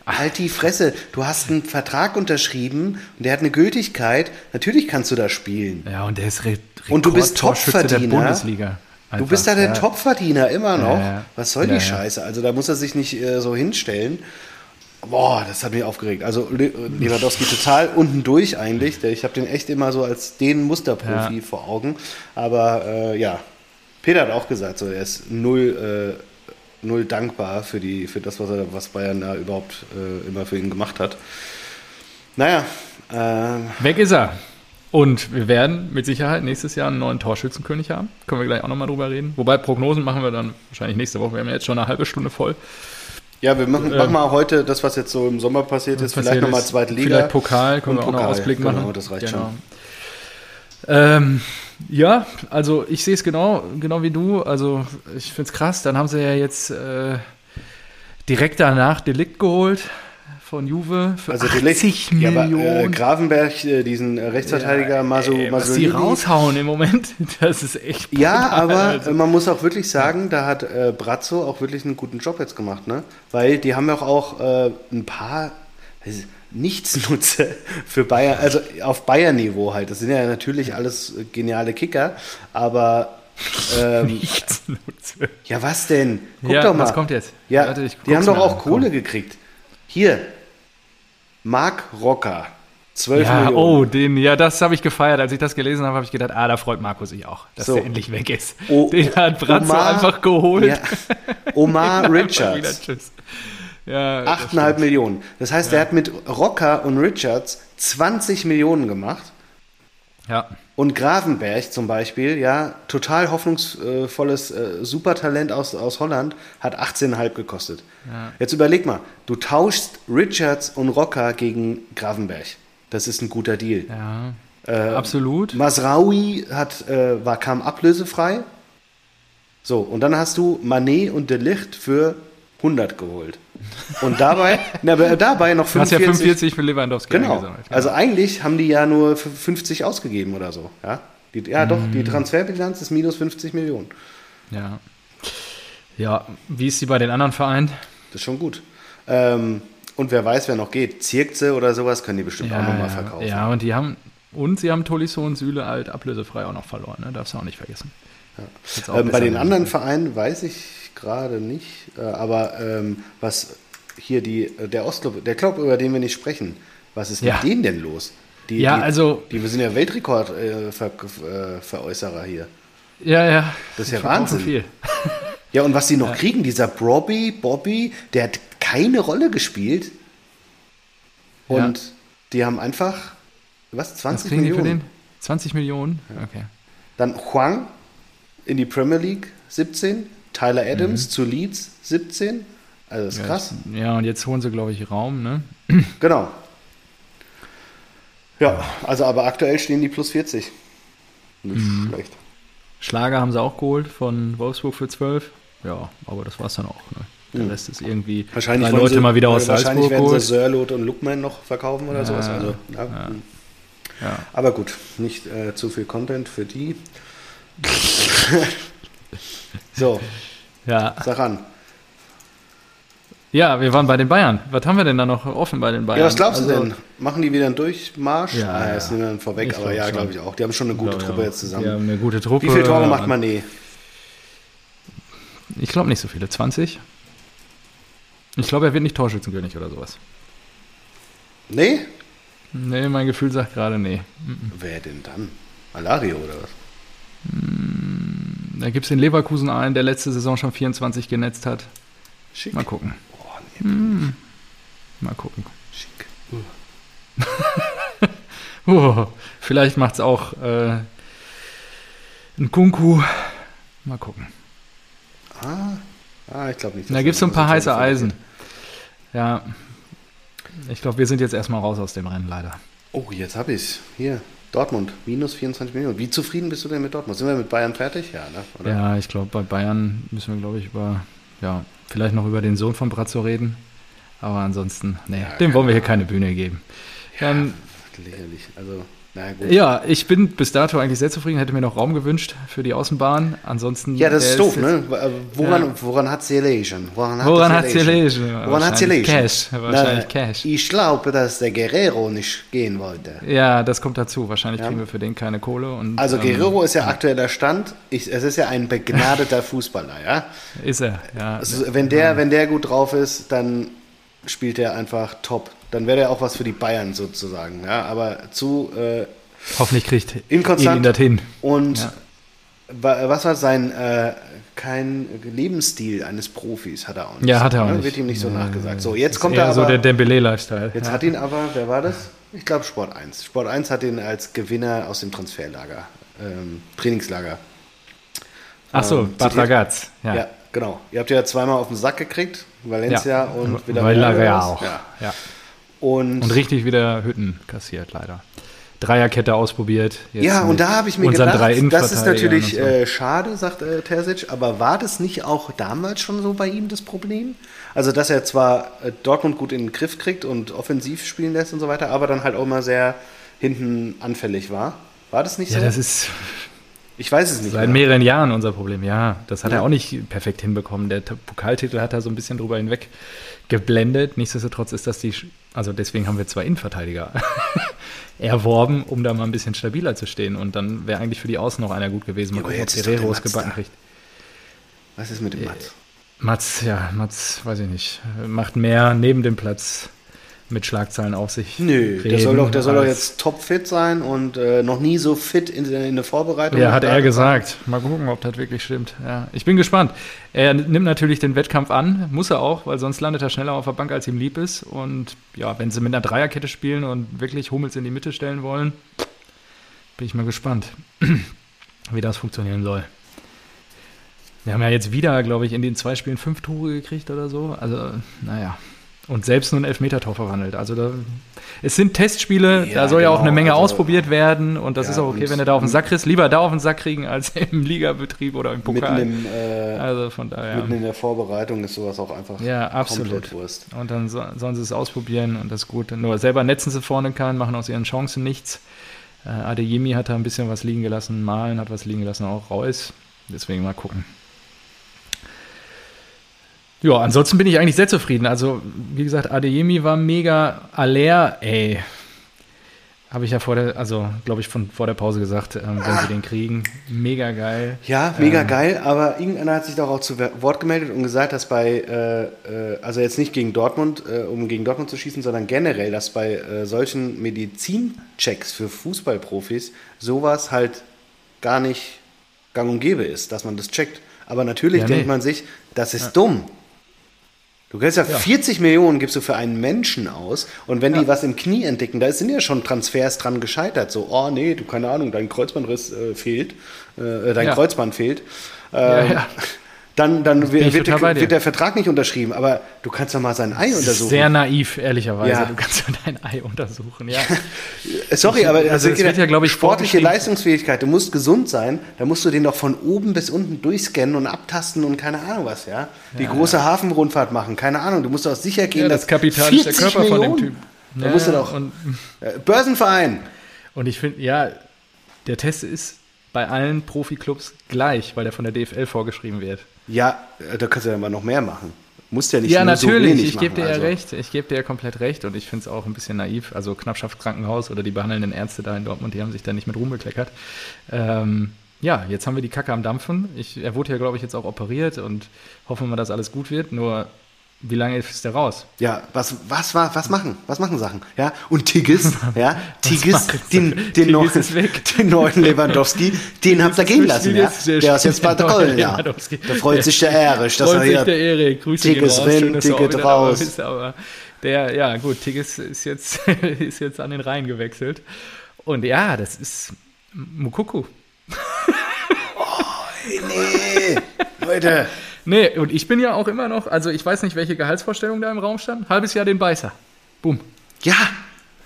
Halt die Fresse. Du hast einen Vertrag unterschrieben und der hat eine Gültigkeit. Natürlich kannst du da spielen. Ja, und der ist Re Und du bist Topverdiener. Der Bundesliga. Einfach. Du bist da der ja. Topverdiener immer noch. Ja, Was soll die Scheiße? Also da muss er sich nicht äh, so hinstellen. Boah, das hat mich aufgeregt. Also Lewandowski total unten durch eigentlich. Ich habe den echt immer so als den Musterprofi vor Augen. Aber äh, ja, Peter hat auch gesagt, so, er ist null, äh, null dankbar für, die, für das, was, er, was Bayern da überhaupt äh, immer für ihn gemacht hat. Naja. Äh, Weg ist er. Und wir werden mit Sicherheit nächstes Jahr einen neuen Torschützenkönig haben. Können wir gleich auch nochmal drüber reden. Wobei Prognosen machen wir dann wahrscheinlich nächste Woche. Wir haben ja jetzt schon eine halbe Stunde voll. Ja, wir machen, ähm, machen mal heute das, was jetzt so im Sommer passiert ist. Vielleicht nochmal zweite Liga. Vielleicht Pokal, können wir auch Pokal, noch Ausblick genau, machen. das reicht genau. schon. Ähm, ja, also ich sehe es genau, genau wie du. Also ich finde es krass. Dann haben sie ja jetzt äh, direkt danach Delikt geholt von Juve für also 80 Delikt, Millionen. Ja, aber, äh, Gravenberg, äh, diesen Rechtsverteidiger ja, Masu, ey, Was die raushauen im Moment, das ist echt brutal. Ja, aber also. man muss auch wirklich sagen, da hat äh, Brazzo auch wirklich einen guten Job jetzt gemacht, ne? Weil die haben ja auch äh, ein paar Nichtsnutze für Bayern, also auf Bayern-Niveau halt. Das sind ja natürlich alles geniale Kicker, aber ähm, Nichtsnutze. Ja, was denn? Guck ja, doch mal. Was kommt jetzt? Ja, Warte, die haben doch auch Kohle komm. gekriegt. Hier, Mark Rocker. 12 ja, Millionen. Oh, den, ja, das habe ich gefeiert. Als ich das gelesen habe, habe ich gedacht, ah, da freut Markus sich auch, dass so. der endlich weg ist. O den hat Brazzo Omar, einfach geholt. Ja. Omar Richards. Ja, 8,5 Millionen. Das heißt, ja. er hat mit Rocker und Richards 20 Millionen gemacht. Ja. Und Gravenberg zum Beispiel, ja, total hoffnungsvolles äh, Supertalent aus, aus Holland, hat 18,5 gekostet. Ja. Jetzt überleg mal, du tauschst Richards und Rocker gegen Gravenberg. Das ist ein guter Deal. Ja, äh, absolut. Masraoui hat, äh, war, kam ablösefrei. So, und dann hast du Manet und De Licht für 100 geholt. Und dabei, na, dabei noch 45. Du hast ja 45 für Lewandowski genau. Eingesammelt, Also eigentlich haben die ja nur 50 ausgegeben oder so. Ja, die, ja doch, die mm. Transferbilanz ist minus 50 Millionen. Ja. Ja, wie ist sie bei den anderen Vereinen? Das ist schon gut. Ähm, und wer weiß, wer noch geht. Zirkze oder sowas können die bestimmt ja, auch nochmal verkaufen. Ja, und die haben, und sie haben Tolisso und Süle halt ablösefrei auch noch verloren, ne? darfst du auch nicht vergessen. Ja. Ähm, bei den anderen Vereinen weiß ich gerade nicht, äh, aber ähm, was hier die, äh, der Ostclub, der Club, über den wir nicht sprechen, was ist ja. mit denen denn los? Die, ja, die, also. Die, wir sind ja Weltrekordveräußerer äh, hier. Ja, ja. Das ist ja Wahnsinn. Viel. ja, und was sie noch ja. kriegen, dieser Bobby, Bobby, der hat keine Rolle gespielt. Und ja. die haben einfach, was, 20 was Millionen? Die für den? 20 Millionen? Okay. Dann Huang in die Premier League, 17. Tyler Adams mhm. zu Leeds 17. Also das ist ja, krass. Ja, und jetzt holen sie, glaube ich, Raum, ne? Genau. Ja, also aber aktuell stehen die plus 40. Nicht Mhm. schlecht. Schlager haben sie auch geholt von Wolfsburg für 12. Ja, aber das war's dann auch. Ne? Der Mhm. Rest ist irgendwie Wahrscheinlich drei Leute sie, mal wieder aus Wahrscheinlich Salzburg werden geholt. sie Sörlot und Lookman noch verkaufen oder Ja, sowas. Also, ja. ja. hm. Ja. Aber gut, nicht äh, zu viel Content für die. so, Ja. sag an. ja, wir waren bei den Bayern. Was haben wir denn da noch offen bei den Bayern? Ja, was glaubst du Also, denn? Machen die wieder einen Durchmarsch? Ja, ah, ja. das nehmen wir dann vorweg, Ich aber ja, glaube ich auch. Die haben schon eine gute glaub Truppe auch. jetzt zusammen. Die haben eine gute Truppe. Wie viele Tore macht Mané? Ich glaube nicht so viele. 20? Ich glaube, er wird nicht Torschützenkönig oder sowas. Nee? Nee, mein Gefühl sagt gerade nee. Mhm. Wer denn dann? Alario oder was? Da gibt es den Leverkusen einen, der letzte Saison schon 24 genetzt hat. Schick. Mal gucken. Oh, nee, Mhm. Mal gucken. schick. Uh, vielleicht macht es auch äh, ein Kunku. Mal gucken. Ah, ah ich glaube nicht. Da gibt es so ein paar heiße Eisen. Ja. Ich glaube, wir sind jetzt erstmal raus aus dem Rennen, leider. Oh, jetzt habe ich Hier, Dortmund, minus 24 Millionen. Wie zufrieden bist du denn mit Dortmund? Sind wir mit Bayern fertig? Ja, ne? Oder? Ja, ich glaube, bei Bayern müssen wir, glaube ich, über, ja, vielleicht noch über den Sohn von Brazzo reden. Aber ansonsten, nee, Ja, dem wollen wir hier keine Bühne geben. Ähm, Lächerlich. Also. Ja, ich bin bis dato eigentlich sehr zufrieden, hätte mir noch Raum gewünscht für die Außenbahn. Ansonsten. Ja, das ist doof, jetzt- ne? Woran, Ja. woran hat sie gelegen? Woran hat sie gelegen? Woran hat sie gelegen? Cash. Wahrscheinlich Na, Cash. Ich glaube, dass der Guerrero nicht gehen wollte. Ja, das kommt dazu. Wahrscheinlich Ja. kriegen wir für den keine Kohle. Und, Also ähm, Guerrero ist ja aktueller Stand. Ich, es ist ja ein begnadeter Fußballer, ja. Ist er, ja. Also, wenn, der, wenn der gut drauf ist, dann spielt er einfach top. Dann wäre er auch was für die Bayern sozusagen. Ja, aber zu äh, Hoffentlich kriegt Inkonstant. ihn das hin. und Ja. wa- was war sein äh, kein Lebensstil eines Profis hat er auch nicht. Ja, hat er auch ne? nicht. Wird ihm nicht so Ja, nachgesagt. So, jetzt kommt er aber. so der Dembele-Lifestyle. Jetzt ja. hat ihn aber, wer war das? Ich glaube Sport 1. Sport 1 hat ihn als Gewinner aus dem Transferlager, ähm, Trainingslager. Ach so, ähm, Bad. Ragaz. Ja. Ja. genau. Ihr habt ja zweimal auf den Sack gekriegt, Valencia und Villarreal was? auch. Ja. Ja. Und, Und richtig wieder Hütten kassiert, leider. Dreierkette ausprobiert. ja, und da habe ich mir gedacht, drei das ist natürlich so. äh, schade, sagt äh, Terzic, aber war das nicht auch damals schon so bei ihm das Problem? Also, dass er zwar äh, Dortmund gut in den Griff kriegt und offensiv spielen lässt und so weiter, aber dann halt auch mal sehr hinten anfällig war. War das nicht ja, so? das ist ich weiß es nicht. seit mehr. mehreren Jahren unser Problem. Ja, das hat Ja. er auch nicht perfekt hinbekommen. Der Pokaltitel hat er so ein bisschen drüber hinweg geblendet. Nichtsdestotrotz ist das die, also deswegen haben wir zwei Innenverteidiger erworben, um da mal ein bisschen stabiler zu stehen. Und dann wäre eigentlich für die Außen noch einer gut gewesen. Mal aber gucken, ob Guerrero es gebacken da. kriegt. Was ist mit dem Mats? Mats, ja, Mats, weiß ich nicht, macht mehr neben dem Platz mit Schlagzeilen auf sich. Nö, der reden soll doch, der soll doch jetzt topfit sein und äh, noch nie so fit in, in der Vorbereitung. Ja, hat er sein. gesagt. Mal gucken, ob das wirklich stimmt. Ja, ich bin gespannt. Er nimmt natürlich den Wettkampf an, muss er auch, weil sonst landet er schneller auf der Bank, als ihm lieb ist. Und ja, wenn sie mit einer Dreierkette spielen und wirklich Hummels in die Mitte stellen wollen, bin ich mal gespannt, wie das funktionieren soll. Wir haben ja jetzt wieder, glaube ich, in den zwei Spielen fünf Tore gekriegt oder so. Also, naja. Und selbst nur ein Elfmetertor verwandelt. Also da, es sind Testspiele, Ja, da soll ja auch genau, eine Menge also- ausprobiert werden und das Ja, ist auch okay, wenn du da auf den Sack kriegst. Lieber da auf den Sack kriegen als im Ligabetrieb oder im Mitten, Pokal. im, äh, also von daher. mitten in der Vorbereitung ist sowas auch einfach Ja, absolut. komplett Wurst. Und dann so, sollen sie es ausprobieren und das ist gut. Nur selber netzen sie vorne keinen, machen aus ihren Chancen nichts. Äh, Adeyemi hat da ein bisschen was liegen gelassen, Malen hat was liegen gelassen, auch Reus. Deswegen mal gucken. Ja, ansonsten bin ich eigentlich sehr zufrieden. Also, wie gesagt, Adeyemi war mega aller, ey. Habe ich ja vor der, also glaube ich von vor der Pause gesagt, ähm, wenn sie den kriegen, mega geil. Ja, mega Ähm, geil, aber irgendeiner hat sich doch auch zu Wort gemeldet und gesagt, dass bei, äh, äh, also jetzt nicht gegen Dortmund, äh, um gegen Dortmund zu schießen, sondern generell, dass bei äh, solchen Medizinchecks für Fußballprofis sowas halt gar nicht gang und gäbe ist, dass man das checkt. Aber natürlich Ja, denkt nee. man sich, das ist dumm. Du kannst ja, 40 Millionen gibst du für einen Menschen aus und wenn die was im Knie entdecken, da sind ja schon Transfers dran gescheitert. So, oh nee, du keine Ahnung, dein Kreuzbandriss äh, fehlt, äh, dein Ja. Kreuzband fehlt. Ja, Ähm, ja. dann, dann wird, wird, wird der Vertrag nicht unterschrieben. Aber du kannst doch mal sein Ei untersuchen. Sehr naiv, ehrlicherweise. Ja. Du kannst ja dein Ei untersuchen, ja. Sorry, aber Also es wird ja, glaub ich, sportliche. Leistungsfähigkeit. Du musst gesund sein. Da musst du den doch von oben bis unten durchscannen und abtasten und keine Ahnung was, ja. Die große Hafenrundfahrt machen, keine Ahnung. Du musst doch sicher gehen, ja dass das Kapital ist der 40 Körper von dem Millionen- Typ. Da musst du doch. Und, Äh, Börsenverein. und ich finde, ja, der Test ist bei allen Profiklubs gleich, weil der von der DFL vorgeschrieben wird. Ja, äh, da kannst du ja immer noch mehr machen. Musst ja nicht Ja, so natürlich, wenig ich gebe dir ja also. recht. Ich gebe dir ja komplett recht und ich finde es auch ein bisschen naiv. Also Knappschaft-Krankenhaus oder die behandelnden Ärzte da in Dortmund, die haben sich da nicht mit Ruhm bekleckert. Ähm, ja, jetzt haben wir die Kacke am Dampfen. Ich, er wurde ja, glaube ich, jetzt auch operiert und hoffen wir, dass alles gut wird. Nur, wie lange ist der raus? Ja, was, was, war, was machen? Was machen Sachen? Ja, und Tigges, ja, Tigges, den, den, Tigges neuen, den neuen Lewandowski, den habt ihr gehen lassen, ja. Der Der ist jetzt bei Köln, ja. Da freut sich der Erich, dass Freut er hier der Erik. Grüße Tigges raus. rein, Tigges raus. bist, aber der, ja gut, Tigges ist jetzt, ist jetzt an den Rhein gewechselt. Und ja, das ist Mukuku. Nee, Leute. Nee, und ich bin ja auch immer noch, also ich weiß nicht, welche Gehaltsvorstellung da im Raum stand. Halbes Jahr den Beißer. Boom. Ja,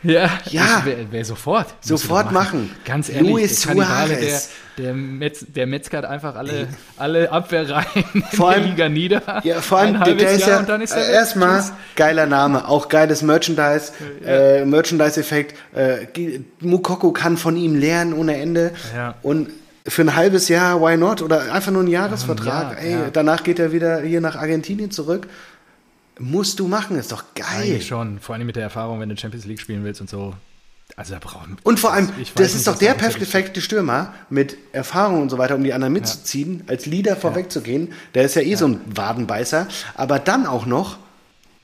Ja, Ja. ich wär, sofort. Sofort doch machen. Ganz ehrlich, Luis der Kannibale, der, der, Metz, der metzgert einfach alle, alle Abwehrreihen Vor in allem- der Liga nieder. Ja, vor allem, der, der ist ja und dann ist er äh, erstmal geiler Name, auch geiles Merchandise, äh, Merchandise-Effekt. Äh, Mukoko kann von ihm lernen ohne Ende. Ja. Und für ein halbes Jahr, why not? Oder einfach nur einen Jahresvertrag. Jahr, Ey, ja. danach geht er wieder hier nach Argentinien zurück. Musst du machen, ist doch geil. Eigentlich schon, vor allem mit der Erfahrung, wenn du Champions League spielen willst und so. Also da brauchen Und vor allem, das nicht, ist doch was der perfekte Stürmer mit Erfahrung und so weiter, um die anderen mitzuziehen, als Leader vorwegzugehen. Der ist ja eh so ein Wadenbeißer. Aber dann auch noch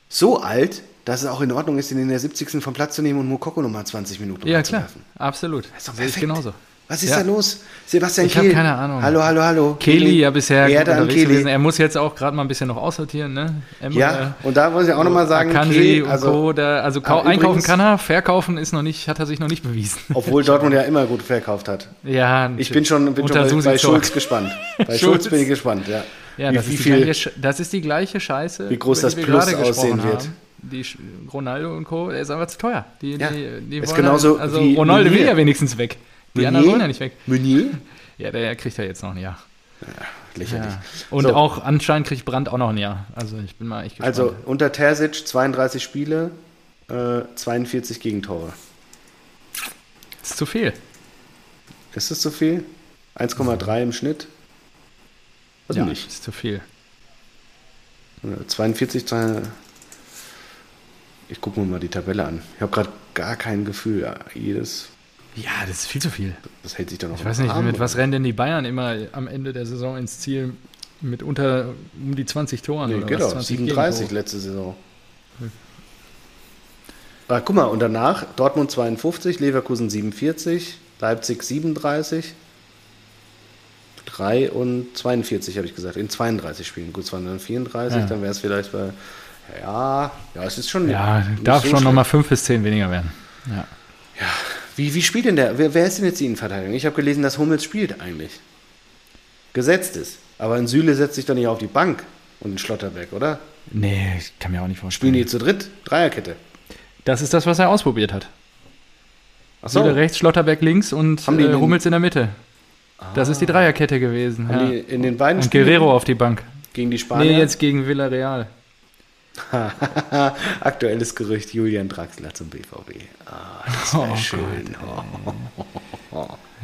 so alt, dass es auch in Ordnung ist, ihn in der 70. vom Platz zu nehmen und Mukoko nochmal 20 Minuten Ja, klar, absolut. ist doch Sehe ich perfekt. genauso. Was ist Ja. da los? Sebastian Ich Kehl. keine Ahnung. Hallo, hallo, hallo. Kelly ja bisher Erde an. Kelly. Er muss jetzt auch gerade mal ein bisschen noch aussortieren, ne? Emre, Ja, und da muss ich auch nochmal sagen, Akanji Kehl, und also, Co. Da, also Aber einkaufen übrigens- kann er, verkaufen ist noch nicht, hat er sich noch nicht bewiesen. obwohl Dortmund ja immer gut verkauft hat. Ja, Ich bin schon, bin schon bei, bei. Schulz gespannt. Bei Schulz. Schulz. bin ich gespannt, ja. Ja, wie, das, wie ist die viel, gleiche, das ist die gleiche Scheiße, Wie groß das Plus aussehen wird. haben. Die Ronaldo und Co., der ist einfach zu teuer. Die, Ja, die, die ist genauso halt, also wie Ronaldo will ja wenigstens weg. Die anderen wollen ja nicht weg. Meunier? Ja, der kriegt ja jetzt noch ein Jahr. Lächerlich. Ja. Und So. auch anscheinend kriegt Brandt auch noch ein Jahr. Also ich bin mal echt gespannt. Also unter Terzic 32 Spiele, äh, 42 Gegentore. das ist zu viel. Ist das zu viel? 1,3 im Schnitt? Also ja, nicht. ist zu viel. Äh, 42, zwei- ich gucke mir mal die Tabelle an. Ich habe gerade gar kein Gefühl. Ja, Jedes, Ja, das ist viel zu viel. das hält sich doch noch Ich weiß nicht, Rahmen, mit was rennen denn die Bayern immer am Ende der Saison ins Ziel mit unter um die 20 Toren? Nee, oder. 20 37 Gegentore. letzte Saison. Ah, guck mal, und danach Dortmund 52, Leverkusen 47, Leipzig 37, 3 und 42 habe ich gesagt, in 32 Spielen. Gut, es waren dann 34, Ja. dann wäre es vielleicht bei, ja, ja, es ist schon Ja, darf so schon nochmal 5 bis 10 weniger werden. Ja. Wie, wie spielt denn der, wer, wer ist denn jetzt die Innenverteidigung? Ich habe gelesen, dass Hummels spielt eigentlich. Gesetzt ist. Aber ein Süle setzt sich doch nicht auf die Bank und ein Schlotterbeck, oder? Nee, ich kann mir auch nicht Spielen vorstellen. die zu dritt? Dreierkette. Das ist das, was er ausprobiert hat. Achso, Süle rechts, Schlotterbeck links und Haben die äh, den- Hummels in der Mitte. Das ist die Dreierkette gewesen. haben die Ja. in den beiden Und Spielen Guerrero auf die Bank. gegen die Spanier? Nee, jetzt gegen Villarreal. Aktuelles Gerücht, Julian Draxler zum BVB. Ah, das wäre Oh schön.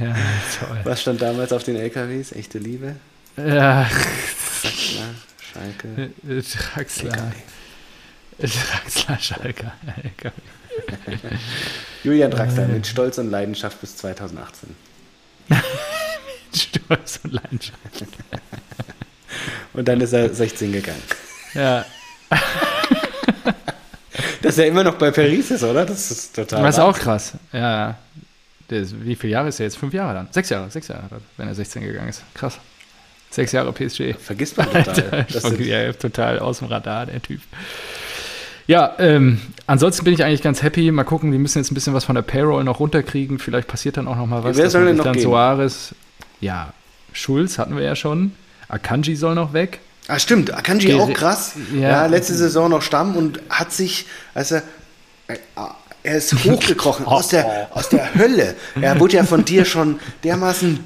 Ja, toll. Was stand damals auf den LKWs? Echte Liebe? Ja, Draxler, Schalke. Draxler. Draxler, Schalke. Julian Draxler mit Stolz und Leidenschaft bis 2018. Stolz und Leidenschaft. Und dann ist er 16 gegangen. Ja, Dass er immer noch bei Paris ist, oder? Das ist total. das ist auch krass. Ja, ist, wie viele Jahre ist er jetzt? Fünf Jahre dann? Sechs Jahre, sechs Jahre, wenn er 16 gegangen ist. Krass. Sechs Jahre PSG. Vergisst man total. Ich Das sind, ja, total aus dem Radar, der Typ. Ja, ähm, ansonsten bin ich eigentlich ganz happy. Mal gucken, die müssen jetzt ein bisschen was von der Payroll noch runterkriegen. Vielleicht passiert dann auch noch mal was. wer dass soll denn noch dann gehen? Soares, ja, Schulz hatten wir ja schon. Akanji soll noch weg. Ah, stimmt. Akanji auch krass. Ja. Ja. letzte Saison noch Stamm und hat sich, als er, ist hochgekrochen aus der, aus der Hölle. Er wurde ja von dir schon dermaßen,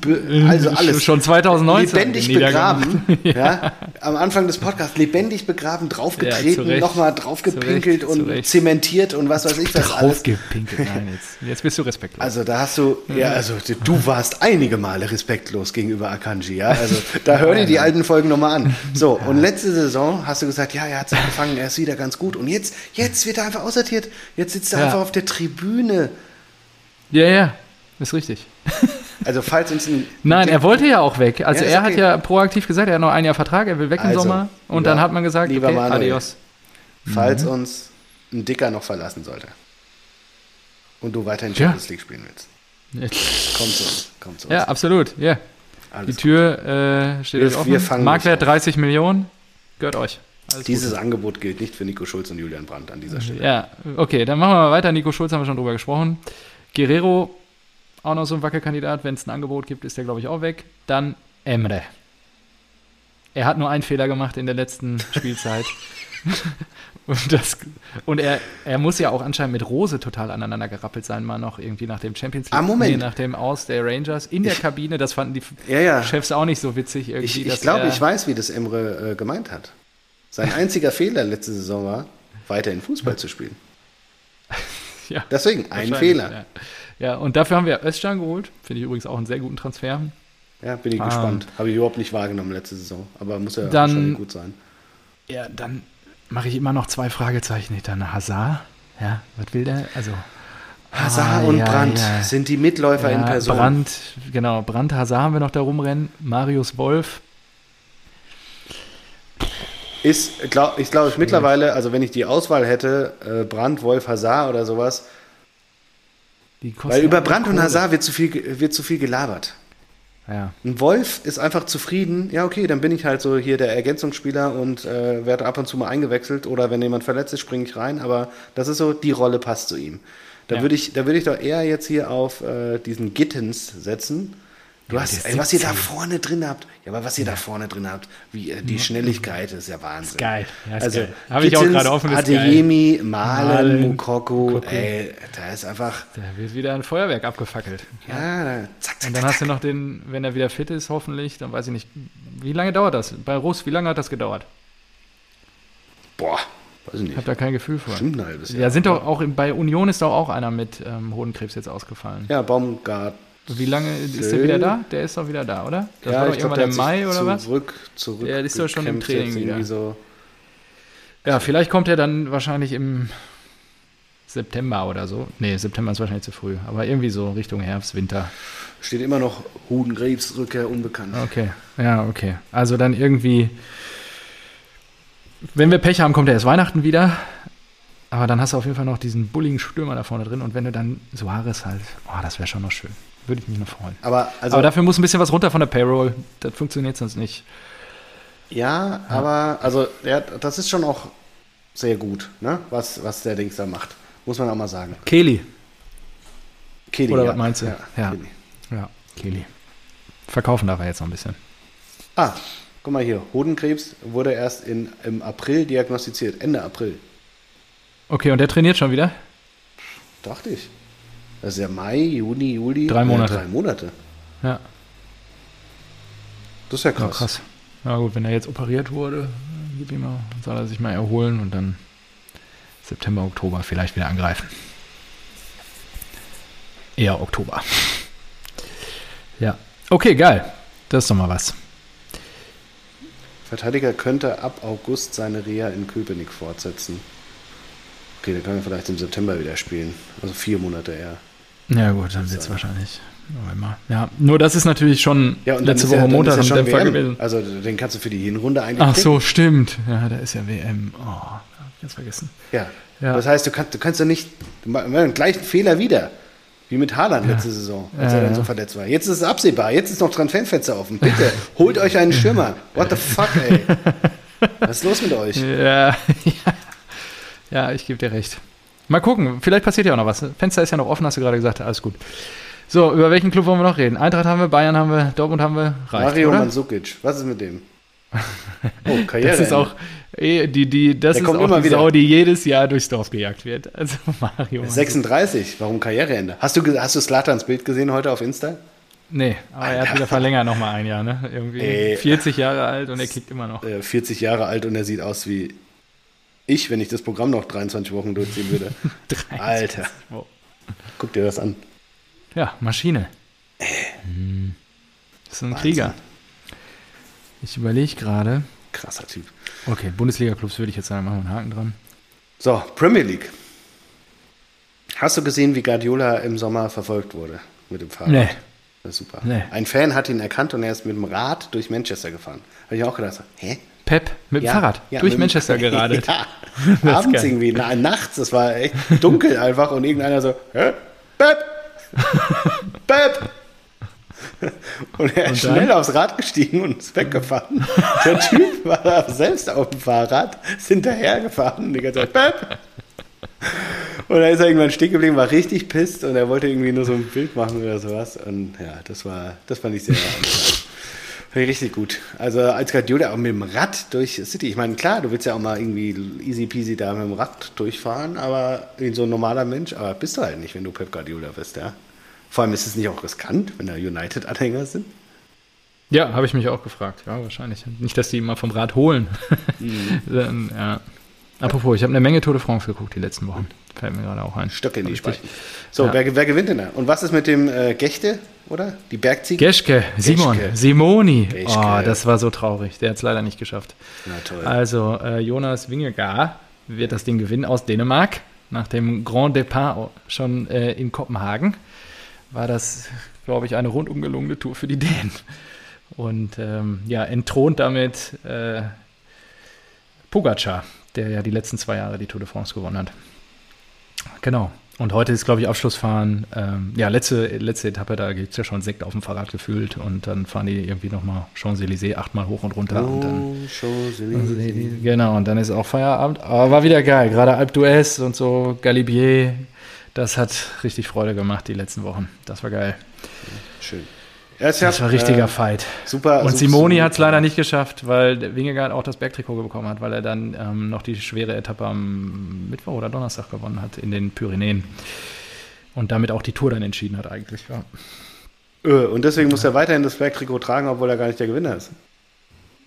also alles. Schon 2019 Lebendig begraben. ja. Am Anfang des Podcasts. Lebendig begraben, Ja, draufgetreten, Recht. nochmal draufgepinkelt und zu Recht. zementiert und was weiß ich was alles. Draufgepinkelt. Nein, jetzt, jetzt bist du respektlos. Also da hast du, ja, also du warst einige Male respektlos gegenüber Akanji, ja. Also da hör dir die alten Folgen nochmal an. So, und letzte Saison hast du gesagt, ja, er hat es angefangen, er ist wieder ganz gut. Und jetzt, jetzt wird er einfach aussortiert. Jetzt sitzt er Ja. einfach auf der Tribüne. ja, ja, ist richtig. Also falls uns ein Nein, er wollte ja auch weg. Also Ja, er hat okay. ja proaktiv gesagt, er hat noch ein Jahr Vertrag, er will weg im Also, Sommer. Und lieber- dann hat man gesagt, lieber okay, Manuel. adios. falls Mhm. uns ein Dicker noch verlassen sollte und du weiterhin. Champions League spielen willst, komm zu uns, komm zu uns. Ja, absolut. Ja. Die Alles Tür äh, steht Wir- euch offen. Marktwert nicht auf. 30 Millionen. Gehört euch. Alles Dieses Gute. Angebot gilt nicht für Nico Schulz und Julian Brandt an dieser Stelle. Ja, okay, dann machen wir mal weiter. Nico Schulz haben wir schon drüber gesprochen. Guerrero, auch noch so ein Wackelkandidat. Wenn es ein Angebot gibt, ist der, glaube ich, auch weg. Dann Emre. Er hat nur einen Fehler gemacht in der letzten Spielzeit. und das, und er, er muss ja auch anscheinend mit Rose total aneinander gerappelt sein, mal noch irgendwie nach dem Champions League. Ah, Moment. Nee, nach dem Aus der Rangers in der Kabine. Das fanden die Ja, ja. Chefs auch nicht so witzig irgendwie. Ich, ich glaube, ich weiß, wie das Emre äh, gemeint hat. Sein einziger Fehler letzte Saison war, weiterhin Fußball zu spielen. Ja. Deswegen, ein Fehler. Ja. ja, und dafür haben wir Özcan geholt. Finde ich übrigens auch einen sehr guten Transfer. Ja, bin ich Ah. gespannt. Habe ich überhaupt nicht wahrgenommen letzte Saison. Aber muss ja Dann- wahrscheinlich gut sein. Ja, dann mache ich immer noch zwei Fragezeichen hinter. Hazard, ja, was will der? Also Hazard Ah, und ja, Brandt ja. sind die Mitläufer in Person. Brandt, genau, Brandt, Hazard haben wir noch da rumrennen. Marius Wolf, Ist, glaub, ich glaube, ich mittlerweile, also wenn ich die Auswahl hätte, äh, Brandt, Wolf, Hazard oder sowas, die weil über auch Brandt und. Hazard wird zu viel, wird zu viel gelabert. Ja, Ein Wolf ist einfach zufrieden, ja okay, dann bin ich halt so hier der Ergänzungsspieler und äh, werde ab und zu mal eingewechselt oder wenn jemand verletzt ist, springe ich rein, aber das ist so, die Rolle passt zu ihm. Da Ja. würde ich, da würde ich doch eher jetzt hier auf äh, diesen Gittens setzen. Du Ja, hast, ey, was ihr da 17. vorne drin habt, ja, aber was ihr da vorne drin habt, wie äh, die Schnelligkeit ist ja Wahnsinn. geil. Ja, ist also. Habe ich auch gerade offen. ist. Adeyemi, Malen, Malen, Mukoko, ey, da ist einfach, Da wird wieder ein Feuerwerk abgefackelt. ja, da, zack, zack, Und dann zack, hast du noch den, wenn er wieder fit ist, hoffentlich, dann weiß ich nicht, wie lange dauert das? Bei Russ, wie lange hat das gedauert? boah, weiß ich Ich nicht, habe da kein Gefühl für. bestimmt ein halbes Jahr. Ja, sind doch auch bei Union ist doch auch einer mit ähm, Hodenkrebs jetzt ausgefallen. Ja, Baumgart. Wie lange ist der wieder da? Der ist doch wieder da, oder? Das war doch glaub, irgendwann im Mai oder was? Zurück, zurück. Der ist doch schon im Training wieder. So. Ja, vielleicht kommt er dann wahrscheinlich im September oder so. Nee, September ist wahrscheinlich zu früh. Aber irgendwie so Richtung Herbst, Winter. Steht immer noch Hudengrebs, Rückkehr unbekannt. Okay, ja, okay. Also dann irgendwie, wenn wir Pech haben, kommt er erst Weihnachten wieder. Aber dann hast du auf jeden Fall noch diesen bulligen Stürmer da vorne drin. Und wenn du dann Suarez halt, oh, das wäre schon noch schön. Würde ich mich noch freuen. Aber, also, Aber dafür muss ein bisschen was runter von der Payroll. Das funktioniert sonst nicht. ja, aber also, ja, das ist schon auch sehr gut, ne? was, was der Dings da macht. Muss man auch mal sagen. Kelly. Kelly, Oder ja. was meinst du? Ja, Ja. Kelly. Ja, Kelly. Verkaufen darf er jetzt noch ein bisschen. Ah, guck mal hier. Hodenkrebs wurde erst in, im April diagnostiziert. Ende April. Okay, und der trainiert schon wieder? Dachte ich. Das ist ja Mai, Juni, Juli. Drei Monate. Ja, drei Monate. Ja. Das ist ja Ja, krass. krass. Na gut, wenn er jetzt operiert wurde, gib ihm mal, soll er sich mal erholen und dann September, Oktober vielleicht wieder angreifen. Eher Oktober. Ja. Okay, geil. Das ist doch mal was. Verteidiger könnte ab August seine Reha in Köpenick fortsetzen. Okay, dann kann er vielleicht im September wieder spielen. Also vier Monate eher. Ja gut, dann wird es wahrscheinlich November. Ja, nur das ist natürlich schon Ja, und letzte Woche ja, Montag ja schon Dämpfer WM. gewesen. Also den kannst du für die Hinrunde eigentlich Ach kriegen. so, stimmt. Ja, da ist ja WM. Oh, hab ich jetzt vergessen. Ja. Ja. Das heißt, du kannst, du kannst doch nicht du machst den gleichen Fehler wieder. Wie mit Haaland letzte Saison, als Ja, er dann ja. so verletzt war. Jetzt ist es absehbar. Jetzt ist noch Transferfenster offen. Bitte, holt euch einen Stürmer. What the fuck, ey? Was ist los mit euch? Ja, ja. ja ich gebe dir recht. Mal gucken, vielleicht passiert ja auch noch was. Fenster ist ja noch offen, hast du gerade gesagt. Alles gut. So, über welchen Club wollen wir noch reden? Eintracht haben wir, Bayern haben wir, Dortmund haben wir. Reicht, Mario oder? Mandzukic, was ist mit dem? Oh, Karriere. Das ist auch eh, die, die, das Der ist auch die wieder. Sau, die jedes Jahr durchs Dorf gejagt wird. Also Mario. 36, warum Karriereende? Hast du, hast du Slatans Bild gesehen heute auf Insta? Nee, aber Alter. er hat wieder verlängert nochmal ein Jahr, ne? Irgendwie Ey, 40 Jahre alt und er kickt immer noch. 40 äh, Jahre alt und er sieht aus wie ich, wenn ich das Programm noch 23 Wochen durchziehen würde. Alter. Guck dir das an. Ja, Maschine. Äh. Das ist ein Wahnsinn. Krieger. Ich überlege gerade. Krasser Typ. Okay, Bundesliga-Clubs würde ich jetzt sagen, machen wir einen Haken dran. So, Premier League. Hast du gesehen, wie Guardiola im Sommer verfolgt wurde mit dem Fahrrad? Nee. Das ist super. Nee. Ein Fan hat ihn erkannt und er ist mit dem Rad durch Manchester gefahren. Habe ich auch gedacht, hä? Pep mit dem ja, Fahrrad ja, durch Manchester geradelt. ja, abends irgendwie, na, nachts, das war echt dunkel einfach und irgendeiner so, hä? Pep! Pep! Und er ist schnell aufs Rad gestiegen und ist weggefahren. Der Typ war da selbst auf dem Fahrrad, ist hinterhergefahren und die ganze Zeit, Pep! Und dann ist er irgendwann stehen geblieben, war richtig pisst und er wollte irgendwie nur so ein Bild machen oder sowas. Und ja, das war, das fand ich sehr interessant. Richtig gut. Also als Guardiola auch mit dem Rad durch City. Ich meine, klar, du willst ja auch mal irgendwie easy peasy da mit dem Rad durchfahren, aber wie so ein normaler Mensch, aber bist du halt nicht, wenn du Pep Guardiola bist, ja. Vor allem ist es nicht auch riskant, wenn da United-Anhänger sind. Ja, habe ich mich auch gefragt. Ja, wahrscheinlich. Nicht, dass die immer vom Rad holen. Mhm. ja. Apropos, ich habe eine Menge Tour de France geguckt die letzten Wochen. Fällt mir gerade auch ein. Stöcke in die Speichen. So, ja. wer, wer, gewinnt denn da? Und was ist mit dem äh, Gechte, oder? Die Bergziege? Geschke, Simon, Geschke. Simoni. Geschke. Oh, das war so traurig. Der hat es leider nicht geschafft. Na toll. Also, äh, Jonas Wingegaard wird das Ding gewinnen aus Dänemark. Nach dem Grand Depart schon äh, in Kopenhagen war das, glaube ich, eine rundum gelungene Tour für die Dänen. Und ähm, ja, entthront damit äh, Pogacar, der ja die letzten zwei Jahre die Tour de France gewonnen hat. Genau. Und heute ist, glaube ich, Abschlussfahren. Ähm, ja, letzte, letzte Etappe, da gibt es ja schon Sekt auf dem Fahrrad gefühlt und dann fahren die irgendwie nochmal Champs-Élysées achtmal hoch und runter. Oh, und dann, Champs-Élysées. Genau, und dann ist auch Feierabend. Aber war wieder geil. Gerade Alpe d'Huez und so, Galibier, das hat richtig Freude gemacht die letzten Wochen. Das war geil. Schön. Das war ein richtiger äh, Fight. Super. Und Simoni hat es leider nicht geschafft, weil Wingegaard auch das Bergtrikot bekommen hat, weil er dann ähm, noch die schwere Etappe am Mittwoch oder Donnerstag gewonnen hat in den Pyrenäen. Und damit auch die Tour dann entschieden hat eigentlich. Ja. Äh, und deswegen muss er weiterhin das Bergtrikot tragen, obwohl er gar nicht der Gewinner ist.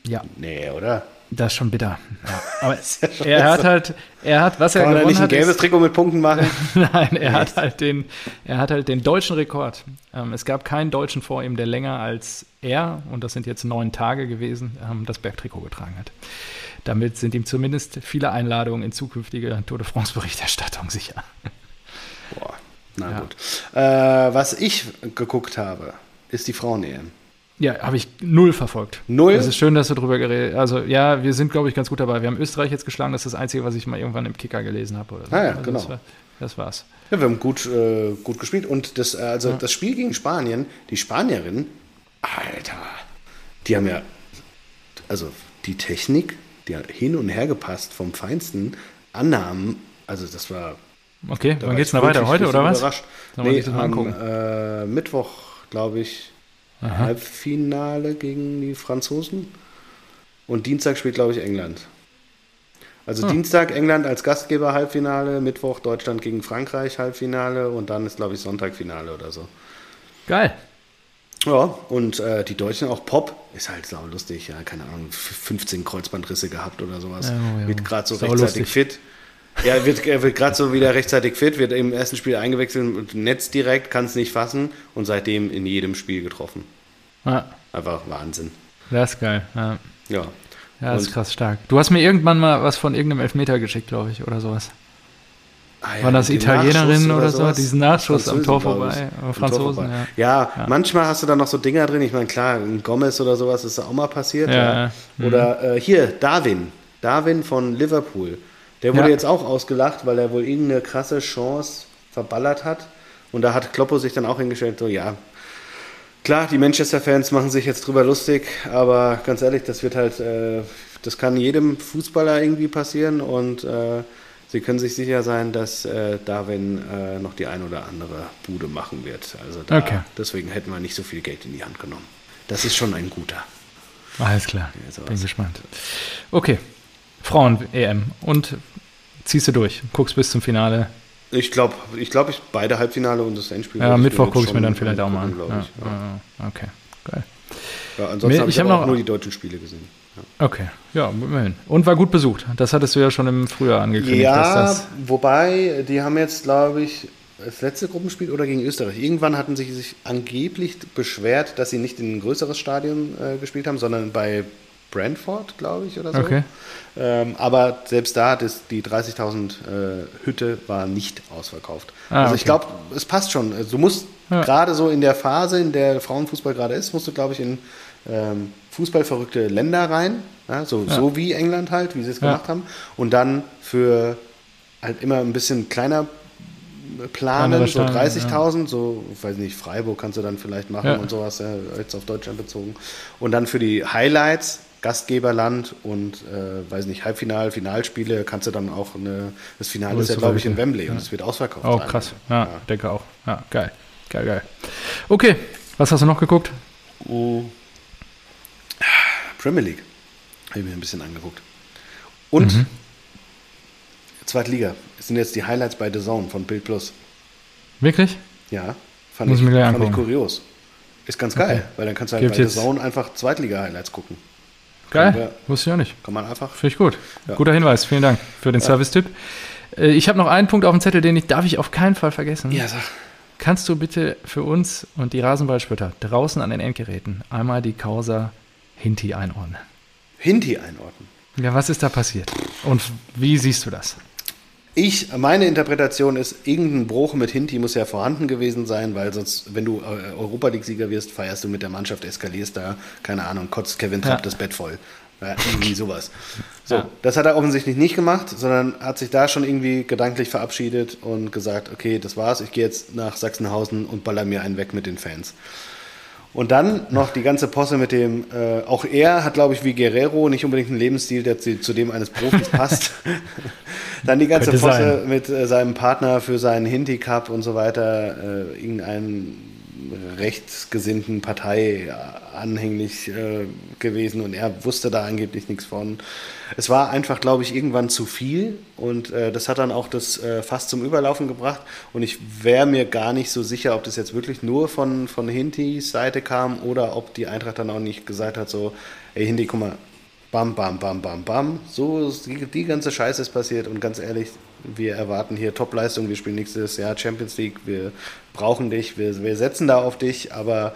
Ja. Nee, oder? Das ist schon bitter. Ja. Aber ja er hat halt, er hat, was Kann er gewonnen nicht ein gelbes Trikot mit Punkten machen? Nein, er hat halt den, er hat halt den deutschen Rekord. Ähm, es gab keinen Deutschen vor ihm, der länger als er, und das sind jetzt neun Tage gewesen, ähm, das Bergtrikot getragen hat. Damit sind ihm zumindest viele Einladungen in zukünftige Tour de France-Berichterstattung sicher. Boah, na ja. gut. Äh, was ich geguckt habe, ist die Frauen-EM. Ja, habe ich null verfolgt. Null? Das ist schön, dass du drüber geredet hast. Also, ja, wir sind, glaube ich, ganz gut dabei. Wir haben Österreich jetzt geschlagen. Das ist das Einzige, was ich mal irgendwann im Kicker gelesen habe. Ah, ja, also genau. Das, war, das, war's. Ja, wir haben gut, äh, gut gespielt. Und das, äh, also ja. das Spiel gegen Spanien, die Spanierinnen, Alter, die haben ja, also die Technik, die hat hin und her gepasst vom feinsten Annahmen. Also, das war. Okay, wann geht's noch weiter? Heute oder was? Überrascht. Nee, am äh, Mittwoch, glaube ich, Aha. Halbfinale gegen die Franzosen. Und Dienstag spielt, glaube ich, England. Also ah. Dienstag England als Gastgeber Halbfinale, Mittwoch Deutschland gegen Frankreich Halbfinale und dann ist, glaube ich, Sonntag Finale oder so. Geil. Ja, und äh, die Deutschen auch Pop ist halt sau lustig, ja, keine Ahnung, 15 Kreuzbandrisse gehabt oder sowas. Ja, ja. Wird gerade so sau rechtzeitig lustig. fit. Er wird, er wird gerade so wieder rechtzeitig fit, wird im ersten Spiel eingewechselt, Netz direkt, kann es nicht fassen und seitdem in jedem Spiel getroffen. Ja. Einfach Wahnsinn. Das ist geil. Ja. Ja, ja das ist krass stark. Du hast mir irgendwann mal was von irgendeinem Elfmeter geschickt, glaube ich, oder sowas. Ah, ja, War das Italienerin oder, oder so? Diesen Nachschuss am Tor vorbei. Franzosen, ja. ja. Ja, manchmal hast du da noch so Dinger drin. Ich meine, klar, ein Gomez oder sowas ist auch mal passiert. Ja. Oder mhm. äh, hier, Darwin. Darwin von Liverpool. Der wurde ja. jetzt auch ausgelacht, weil er wohl irgendeine krasse Chance verballert hat. Und da hat Kloppo sich dann auch hingestellt, so ja, klar, die Manchester-Fans machen sich jetzt drüber lustig, aber ganz ehrlich, das wird halt, äh, das kann jedem Fußballer irgendwie passieren und äh, sie können sich sicher sein, dass äh, Darwin äh, noch die ein oder andere Bude machen wird. Also da, okay. deswegen hätten wir nicht so viel Geld in die Hand genommen. Das ist schon ein guter. Alles klar, bin gespannt. Okay, Frauen-EM und ziehst du durch, guckst bis zum Finale. Ich glaube, ich glaube, ich beide Halbfinale und das Endspiel. Ja, Mittwoch gucke ich mir dann vielleicht auch mal an. Ja, ich, ja. Okay, geil. Ja, ansonsten habe ich, hab noch nur die deutschen Spiele gesehen. Ja. Okay, ja, immerhin. Und war gut besucht. Das hattest du ja schon im Frühjahr angekündigt. Ja, wobei, die haben jetzt, glaube ich, das letzte Gruppenspiel oder gegen Österreich. Irgendwann hatten sie sich angeblich beschwert, dass sie nicht in ein größeres Stadion äh, gespielt haben, sondern bei Brentford, glaube ich, oder so. Okay. Ähm, aber selbst da, das, die 30.000 äh, Hütte war nicht ausverkauft. Ah, also okay. ich glaube, es passt schon. Also du musst ja. gerade so in der Phase, in der Frauenfußball gerade ist, musst du, glaube ich, in ähm, fußballverrückte Länder rein. Ja, so, ja. so wie England halt, wie sie es gemacht haben. Und dann für halt immer ein bisschen kleiner planen, so 30.000, ja. so, weiß nicht, Freiburg kannst du dann vielleicht machen ja. und sowas, ja, jetzt auf Deutschland bezogen. Und dann für die Highlights, Gastgeberland und, äh, weiß nicht, Halbfinal, Finalspiele, kannst du dann auch eine, das Finale ist ja, glaube ich, in Wembley und es wird ausverkauft. Oh, krass, ja, ja, denke auch. Ja, geil, geil, geil. Okay, was hast du noch geguckt? Oh. Premier League, habe ich mir ein bisschen angeguckt. Und mhm. Zweitliga. Das sind jetzt die Highlights bei The Zone von Bild Plus. Wirklich? Ja, fand, Muss ich, mir fand ich kurios. Ist ganz geil, okay. weil dann kannst du halt Gibt bei The Zone einfach Zweitliga-Highlights gucken. Geil, wir, wusste ich auch nicht. Kann man einfach. Finde ich gut. Ja. Guter Hinweis, vielen Dank für den ja. Service-Tipp. Äh, ich habe noch einen Punkt auf dem Zettel, den ich, darf ich auf keinen Fall vergessen. Ja, sag. Kannst du bitte für uns und die Rasenballspötter draußen an den Endgeräten einmal die Causa Hinti einordnen? Hinti einordnen? Ja, was ist da passiert? Und wie siehst du das? Ich, meine Interpretation ist, irgendein Bruch mit Hinti muss ja vorhanden gewesen sein, weil sonst, wenn du äh, Europa League-Sieger wirst, feierst du mit der Mannschaft, eskalierst da, keine Ahnung, kotzt Kevin Trapp ja. das Bett voll. Ja, irgendwie sowas. So, ja. das hat er offensichtlich nicht gemacht, sondern hat sich da schon irgendwie gedanklich verabschiedet und gesagt, okay, das war's, ich gehe jetzt nach Sachsenhausen und baller mir einen weg mit den Fans. Und dann noch die ganze Posse mit dem, äh, auch er hat, glaube ich, wie Guerrero nicht unbedingt einen Lebensstil, der zu, zu dem eines Profis passt. dann die ganze Könnte Posse sein. mit äh, seinem Partner für seinen Hinti Cup und so weiter, äh, irgendeinen rechtsgesinnten Partei anhänglich äh, gewesen und er wusste da angeblich nichts von. Es war einfach, glaube ich, irgendwann zu viel und äh, das hat dann auch das äh, fast zum Überlaufen gebracht und ich wäre mir gar nicht so sicher, ob das jetzt wirklich nur von, von Hintis Seite kam oder ob die Eintracht dann auch nicht gesagt hat, so, ey Hinti, guck mal, bam, bam, bam, bam, bam, so die, die ganze Scheiße ist passiert und ganz ehrlich, wir erwarten hier Topleistung, wir spielen nächstes Jahr Champions League, wir brauchen dich, wir, wir setzen da auf dich, aber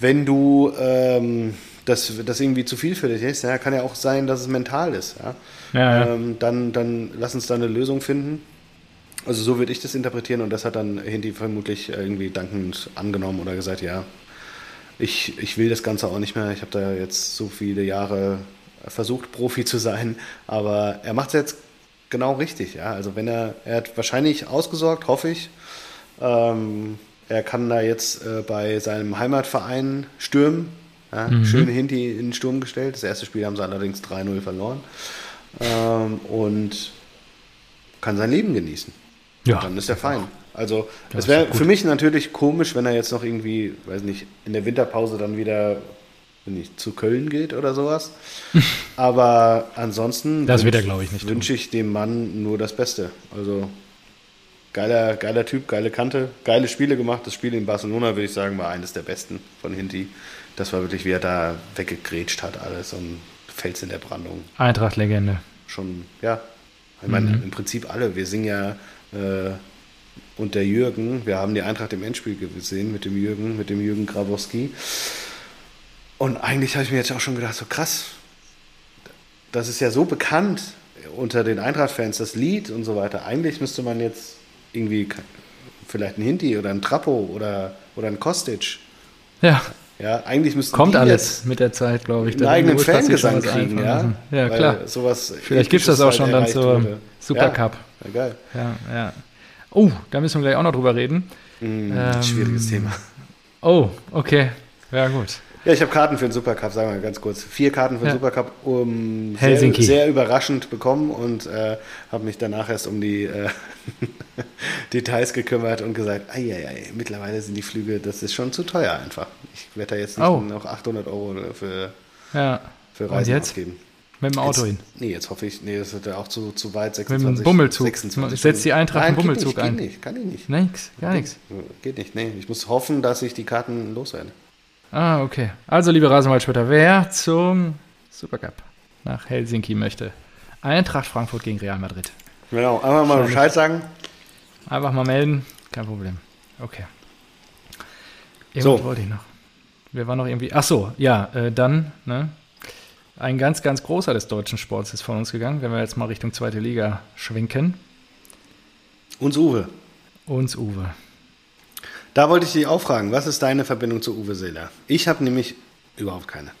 wenn du ähm, das, das irgendwie zu viel für dich ist, ja, kann ja auch sein, dass es mental ist. Ja? ja, ja. Ähm, dann, dann lass uns da eine Lösung finden. Also so würde ich das interpretieren und das hat dann Hindi vermutlich irgendwie dankend angenommen oder gesagt, ja, ich, ich will das Ganze auch nicht mehr. Ich habe da jetzt so viele Jahre versucht, Profi zu sein, aber er macht es jetzt genau richtig. Ja? Also wenn er, er hat wahrscheinlich ausgesorgt, hoffe ich. Ähm, er kann da jetzt äh, bei seinem Heimatverein stürmen. Ja? Mhm. Schön Hinti in den Sturm gestellt. Das erste Spiel haben sie allerdings 3-0 verloren. Ähm, und kann sein Leben genießen. Ja. Und dann ist er fein. Also es wäre für mich natürlich komisch, wenn er jetzt noch irgendwie, weiß nicht, in der Winterpause dann wieder wenn ich zu Köln geht oder sowas. Aber ansonsten das wird glaube ich, nicht wünsche ich dem Mann nur das Beste. Also geiler, geiler Typ, geile Kante, geile Spiele gemacht. Das Spiel in Barcelona, würde ich sagen, war eines der besten von Hinti. Das war wirklich, wie er da weggegrätscht hat, alles und Fels in der Brandung. Eintracht-Legende. Schon, ja. Ich meine, mhm. im Prinzip alle. Wir singen ja äh, und der Jürgen, wir haben die Eintracht im Endspiel gesehen mit dem Jürgen, mit dem Jürgen Grabowski. Und eigentlich habe ich mir jetzt auch schon gedacht, so krass, das ist ja so bekannt unter den Eintracht-Fans, das Lied und so weiter. Eigentlich müsste man jetzt irgendwie vielleicht ein Hinti oder ein Trappo oder, oder ein Kostic. Ja. Ja, eigentlich müssten Kommt alles mit der Zeit, glaube ich. Einen eigenen Fangesang kriegen, ja. Ja, Weil klar. Sowas Vielleicht gibt es das auch halt schon dann zur Supercup. Ja, geil. Ja, ja. Oh, da müssen wir gleich auch noch drüber reden. Mm, ähm, schwieriges Thema. Oh, okay. Ja, gut. Ja, ich habe Karten für den Supercup, sagen wir mal ganz kurz. Vier Karten für den ja. Supercup um Helsinki. Sehr, sehr, überraschend bekommen und äh, habe mich danach erst um die äh, Details gekümmert und gesagt, ei, ei, ei, mittlerweile sind die Flüge, das ist schon zu teuer einfach. Ich werde da jetzt nicht oh. noch 800 Euro für Ja. für Und Reisen jetzt? ausgeben. Mit dem Auto jetzt, hin. Nee, jetzt hoffe ich, nee, das wird ja auch zu, zu weit, Mit 26, dem Bummelzug. 26 Setzt die Eintracht einen Bummelzug geht ein. nicht, Geht nicht, kann ich nicht. Nix, gar nichts. Geht nicht, nee. Ich muss hoffen, dass ich die Karten loswerde. Ah, okay. Also, liebe Rasenwaldspötter, wer zum Supercup nach Helsinki möchte, Eintracht Frankfurt gegen Real Madrid. Genau, einmal mal Bescheid sagen. Einfach mal melden, kein Problem. Okay. Irgendwas So. wollte ich noch. Wir waren noch irgendwie. Ach so, ja, äh, dann, ne? Ein ganz, ganz großer des deutschen Sports ist von uns gegangen, wenn wir jetzt mal Richtung zweite Liga schwenken. Uns Uwe. Uns Uwe. Da wollte ich dich auch fragen, was ist deine Verbindung zu Uwe Seeler? Ich habe nämlich überhaupt keine.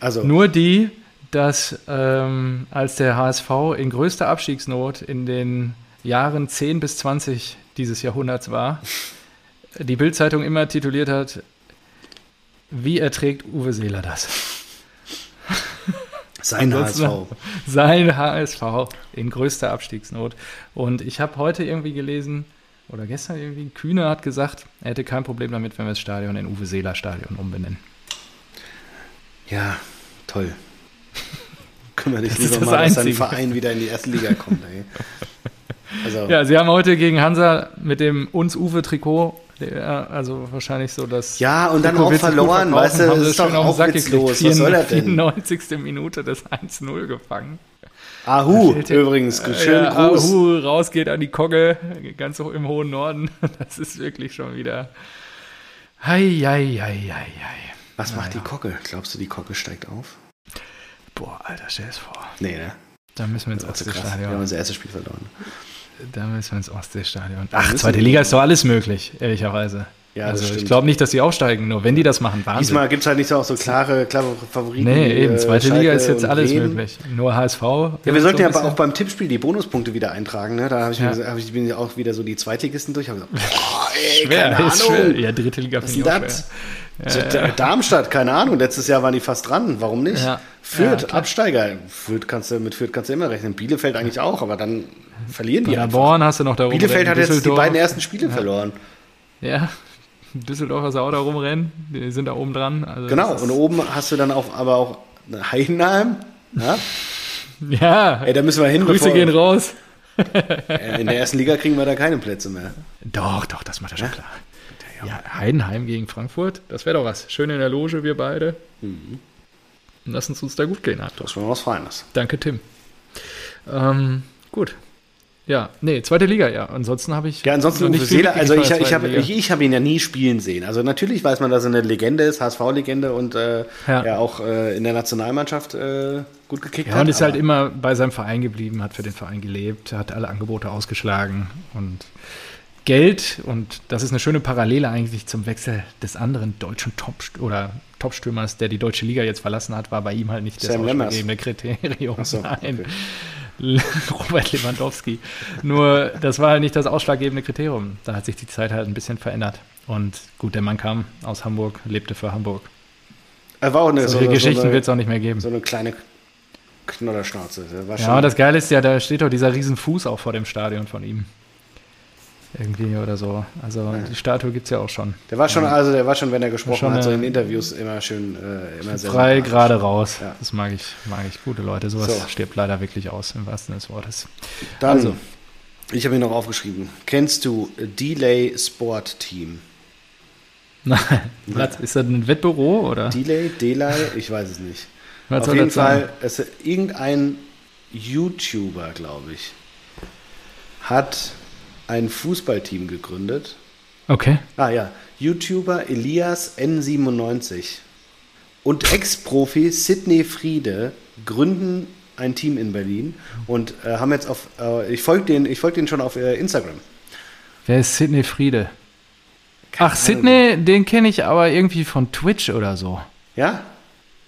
Also, Nur die, dass ähm, als der HSV in größter Abstiegsnot in den Jahren 10 bis 20 dieses Jahrhunderts war, die Bildzeitung immer tituliert hat, wie erträgt Uwe Seeler das? sein HSV. Sein HSV in größter Abstiegsnot. Und ich habe heute irgendwie gelesen, oder gestern irgendwie, Kühne hat gesagt, er hätte kein Problem damit, wenn wir das Stadion in Uwe Seeler Stadion umbenennen. Ja, toll. Kümmere dich Das ist lieber das mal, dass dein Einzige. Verein wieder in die erste Liga kommt. Ey. Also, Ja, sie haben heute gegen Hansa mit dem uns Uwe Trikot, der, also wahrscheinlich so das. Ja, und dann auch verloren, weißt du, das ist doch auch witzlos. Was soll er denn? 94. Minute das 1-0 gefangen. Ahu, übrigens, schönen ja, Gruß. Ahu, rausgeht an die Kogge, ganz hoch im hohen Norden. Das ist wirklich schon wieder. Hei, hei, hei, hei, hei. Was macht die Kocke? Glaubst du, die Kocke steigt auf? Boah, Alter, stell es vor. Nee, ne? Da müssen wir ins krass. Wir haben Ostseestadion. unser erstes Spiel verloren. Da müssen wir ins Ostseestadion. Ach, zweite. Liga ist doch alles möglich, ehrlicherweise. Ja, also ich glaube nicht, dass die aufsteigen, nur wenn die das machen, Wahnsinn. Diesmal gibt es halt nicht so auch so klare, klare Favoriten. Nee, eben, äh, zweite Schalke Liga ist jetzt alles Bremen. möglich. Nur HSV. Ja, wir sollten so ja aber auch beim Tippspiel die Bonuspunkte wieder eintragen. Ne? Da habe ich, Ja. gesagt- hab ich bin ja auch wieder so die Zweitligisten durch. Hab gesagt, boah, ey, schwer, keine ist Ahnung. schwer. Ja, dritte Liga finde ich auch das? schwer. So, Da- Darmstadt, keine Ahnung. Letztes Jahr waren die fast dran. Warum nicht? Ja. Fürth, Ja. Absteiger. Fürth kannst du, mit Fürth kannst du immer rechnen. Bielefeld eigentlich auch, aber dann verlieren die einfach. Paderborn hast du noch da oben. Bielefeld hat jetzt die beiden ersten Spiele verloren. Ja, Düsseldorf hast du auch da rumrennen. Die sind da oben dran. Also Genau. Und oben hast du dann auch, aber auch Heidenheim. Ja? Ja, Ey, da müssen wir hin. Grüße gehen raus. In der ersten Liga kriegen wir da keine Plätze mehr. Doch, doch, das macht er schon klar. Ja, Heidenheim gegen Frankfurt, das wäre doch was. Schön in der Loge, wir beide. Mhm. Lass uns uns da gut gehen. Arthur. Das schon was Feines. Danke, Tim. Ähm, gut. Ja, nee, zweite Liga, ja. Ansonsten habe ich. Ja, ansonsten nicht viel also ich, ich habe ich, ich hab ihn ja nie spielen sehen. Also natürlich weiß man, dass er eine Legende ist, HSV-Legende und äh, Ja. ja. auch äh, in der Nationalmannschaft äh, gut gekickt Ja, hat. und ist halt immer bei seinem Verein geblieben, hat für den Verein gelebt, hat alle Angebote ausgeschlagen und Geld, und das ist eine schöne Parallele eigentlich zum Wechsel des anderen deutschen Top oder Topstürmers, der die deutsche Liga jetzt verlassen hat, war bei ihm halt nicht das Sam Lemmers. ausschlaggebende Kriterium. Ach so, Nein. Robert Lewandowski. Nur, das war halt nicht das ausschlaggebende Kriterium. Da hat sich die Zeit halt ein bisschen verändert. Und gut, der Mann kam aus Hamburg, lebte für Hamburg. Er war auch eine, Solche so, Geschichten so, wird es auch nicht mehr geben. so eine kleine Knollerschnauze. Der war Ja, und das Geile ist ja, da steht doch dieser riesen Fuß auch vor dem Stadion von ihm. Irgendwie oder so. Also die Statue gibt es ja auch schon. der war schon, also der war schon, wenn er gesprochen Schon hat, so in Interviews immer schön, äh, immer sehr Frei gerade raus. Ja. Das mag ich, mag ich. Gute Leute. Sowas So. stirbt leider wirklich aus, im wahrsten Sinne des Wortes. Dann, Also. ich habe ihn noch aufgeschrieben. Kennst du Delay Sport Team? Nein. Was, ist das ein Wettbüro oder? Delay, Delay, ich weiß es nicht. Was Auf jeden? Fall, es ist irgendein YouTuber, glaube ich, hat ein Fußballteam gegründet. Okay. Ah ja, YouTuber Elias N97 und Ex-Profi Sidney Friede gründen ein Team in Berlin und äh, haben jetzt auf, äh, ich folge den, ich folg den schon auf äh, Instagram. Wer ist Sidney Friede? Keine Ach. Sidney, den kenne ich aber irgendwie von Twitch oder so. Ja?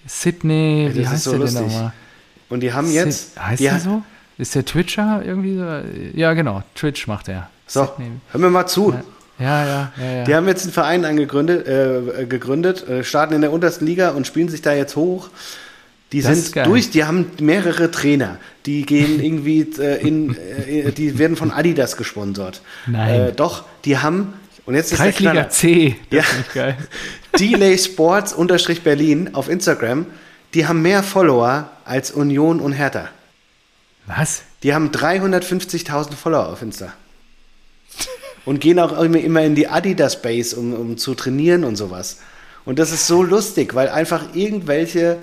Sidney, wie das ist heißt so der lustig. denn nochmal? Und die haben jetzt, Sid, heißt die der so? Ist der Twitcher irgendwie so? Ja, genau. Twitch macht er. so, Sidney. hör mir mal zu. Ja, ja, ja, ja. Die haben jetzt einen Verein angegründet, äh, gegründet, äh, starten in der untersten Liga und spielen sich da jetzt hoch. Die Das sind durch, die haben mehrere Trainer. Die gehen irgendwie äh, in, äh, die werden von Adidas gesponsert. Nein. Äh, doch, die haben, und jetzt ist der Kreisliga Knaller. C. Das Ja. ist geil. Delay Sports unterstrich Berlin auf Instagram. die haben mehr Follower als Union und Hertha. Was? Die haben 350.000 Follower auf Insta. Und gehen auch immer, immer in die Adidas Base, um, um zu trainieren und sowas. Und das ist so lustig, weil einfach irgendwelche,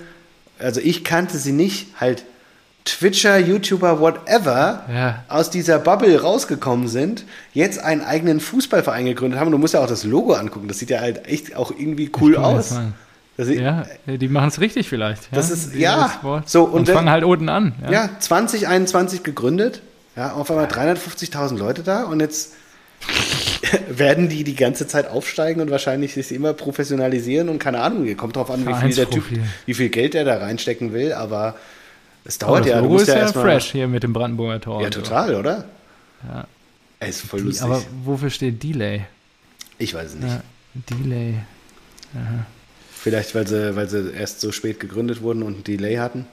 also ich kannte sie nicht, halt Twitcher, YouTuber, whatever, Ja. aus dieser Bubble rausgekommen sind, jetzt einen eigenen Fußballverein gegründet haben. Und du musst ja auch das Logo angucken. Das sieht ja halt echt auch irgendwie cool aus. sieht, Ja, die machen es richtig vielleicht. Das ja? ist- Die- ja, so, und, und fangen halt unten an. Ja. Ja, 2021 gegründet. Ja, auf einmal 350.000 Leute da und jetzt werden die die ganze Zeit aufsteigen und wahrscheinlich sich immer professionalisieren und keine Ahnung, kommt drauf an, wie viel der Typ, wie viel Geld der da reinstecken will, aber es dauert das ja. Du musst ist ja ja fresh hier mit dem Brandenburger Tor. Ja, und so. total, oder? Ja. Ey, ist voll Die, lustig. aber wofür steht Delay? ich weiß es nicht. Ja, Delay. Vielleicht, weil sie, weil sie erst so spät gegründet wurden und ein Delay hatten.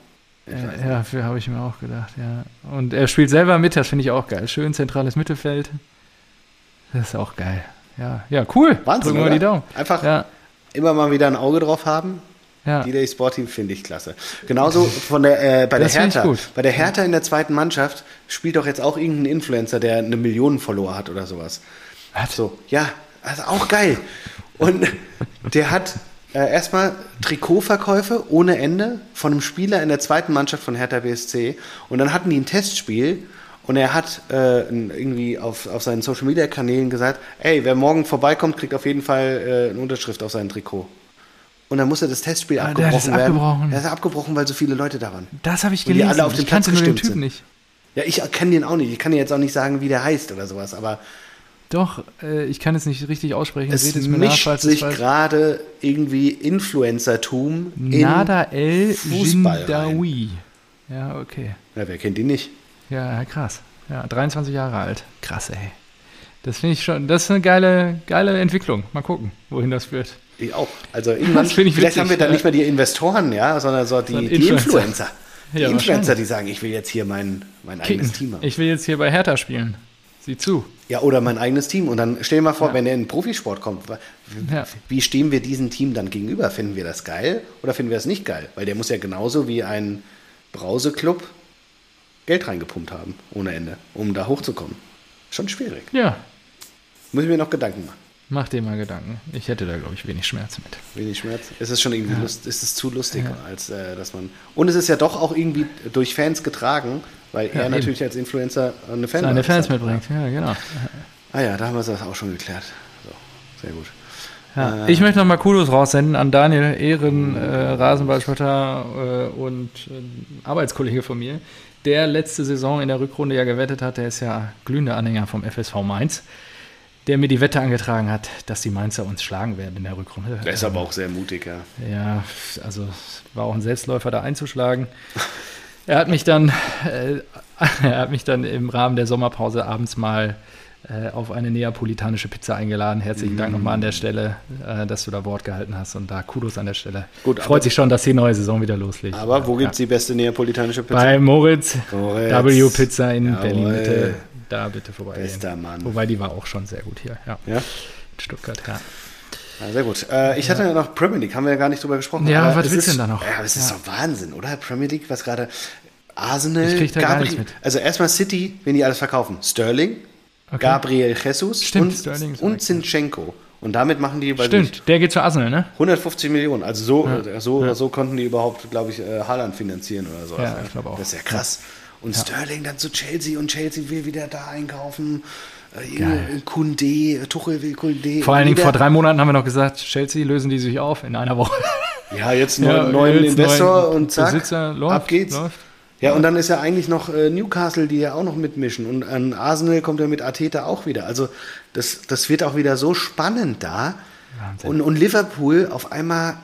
Ja, dafür habe ich mir auch gedacht, ja. Und er spielt selber mit, das finde ich auch geil. Schön zentrales Mittelfeld. Das ist auch geil. Ja, ja, cool. Wahnsinn, Drücken wir die Daumen. Einfach Ja, immer mal wieder ein Auge drauf haben. ja. Delay Sporting finde ich klasse. Genauso von der, äh, bei der Das ich Hertha. Bei der Hertha in der zweiten Mannschaft spielt doch jetzt auch irgendein Influencer, der eine Million Follower hat oder sowas. Was? So, ja, also auch geil. Und der hat äh, erstmal Trikotverkäufe ohne Ende von einem Spieler in der zweiten Mannschaft von Hertha BSC. Und dann hatten die ein Testspiel und er hat äh, irgendwie auf, auf seinen Social Media Kanälen gesagt: Ey, wer morgen vorbeikommt, kriegt auf jeden Fall äh, eine Unterschrift auf sein Trikot. Und dann musste das Testspiel Ah, der hat abgebrochen es werden. abgebrochen. Er ist abgebrochen, weil so viele Leute da waren. Das habe ich Und die gelesen. alle auf den ich kannte Platz nur den Typen nicht. Ja, ich kenne den auch nicht. Ich kann dir jetzt auch nicht sagen, wie der heißt oder sowas. Aber Doch, äh, ich kann es nicht richtig aussprechen. es nach, mischt es sich gerade irgendwie Influencertum in. Nada El Fußball Jindawi. Ja, okay. Ja, wer kennt ihn nicht? Ja, krass. Ja, 23 Jahre alt. Krass, ey. Das finde ich schon, das ist eine geile, geile Entwicklung. Mal gucken, wohin das führt. Ich auch. Also irgendwann, ich vielleicht witzig, haben wir dann ja. nicht mehr die Investoren, ja, sondern so die, die Influencer. Influencer. Die Ja, Influencer, die sagen, ich will jetzt hier mein, mein Kicken. eigenes Team haben. Ich will jetzt hier bei Hertha spielen. Sieh zu. Ja, oder mein eigenes Team. Und dann stell dir mal vor, wenn er in den Profisport kommt, Ja. wie stehen wir diesem Team dann gegenüber? Finden wir das geil oder finden wir das nicht geil? Weil der muss ja genauso wie ein Brauseclub Geld reingepumpt haben, ohne Ende, um da hochzukommen. Schon schwierig. Ja, Muss ich mir noch Gedanken machen. mach dir mal Gedanken. Ich hätte da, glaube ich, wenig Schmerz mit. Wenig Schmerz. Es ist schon irgendwie lust, es ist zu lustig, als äh, dass man. Und es ist ja doch auch irgendwie durch Fans getragen, weil er eben. natürlich als Influencer eine Fan Seine Fans mitbringt. Ja, genau. Ah ja, da haben wir das auch schon geklärt. So, sehr gut. Ja. Äh, Ich möchte nochmal Kudos raussenden an Daniel Ehren, äh, Rasenballspotter äh, und äh, Arbeitskollege von mir, der letzte Saison in der Rückrunde ja gewettet hat. Der ist ja glühender Anhänger vom FSV Mainz, der mir die Wette angetragen hat, dass die Mainzer uns schlagen werden in der Rückrunde. Der ist aber auch sehr mutig, ja. Ja, also war auch ein Selbstläufer, da einzuschlagen. Er hat mich dann, äh, er hat mich dann im Rahmen der Sommerpause abends mal äh, auf eine neapolitanische Pizza eingeladen. Herzlichen Dank nochmal an der Stelle, äh, dass du da Wort gehalten hast und da Kudos an der Stelle. Gut, Freut sich schon, dass die neue Saison wieder loslegt. Aber wo ja. gibt es die beste neapolitanische Pizza? Bei Moritz, Moritz. W Pizza in Jawohl. Berlin Mitte. Da bitte vorbeigehen. Bester Mann. Wobei die war auch schon sehr gut hier. Ja. Ja? In Stuttgart, ja. Ja, sehr gut. Äh, ich hatte ja noch Premier League, haben wir ja gar nicht drüber gesprochen. Ja, aber was es willst ist, du denn da noch? Ja, aber es ist Ja. doch Wahnsinn, oder? Premier League, was gerade Arsenal, Ich krieg da gar nichts mit. also erstmal City, wenn die alles verkaufen. Sterling, Okay. Gabriel Jesus Stimmt, und, Sterling und Zinchenko. Und damit machen die, weiß Stimmt, nicht, der geht zu Arsenal, ne? 150 Millionen. Also so, äh, so, so konnten die überhaupt, glaube ich, äh, Haaland finanzieren oder so. Ja, ich glaub auch. Das ist ja krass. Und Sterling dann zu Chelsea und Chelsea will wieder da einkaufen. Äh, Geil. Kunde, Tuchel will Kunde. Vor allen Dingen vor drei Monaten haben wir noch gesagt, Chelsea lösen die sich auf in einer Woche. Ja, jetzt Ja, neuen, neuen jetzt Investor neuen und zack, Besitzer, läuft, ab geht's. läuft. Ja, und dann ist ja eigentlich noch äh, Newcastle, die ja auch noch mitmischen. Und an Arsenal kommt ja mit Ateta auch wieder. Also das, das wird auch wieder so spannend da. Wahnsinn. Und, und Liverpool auf einmal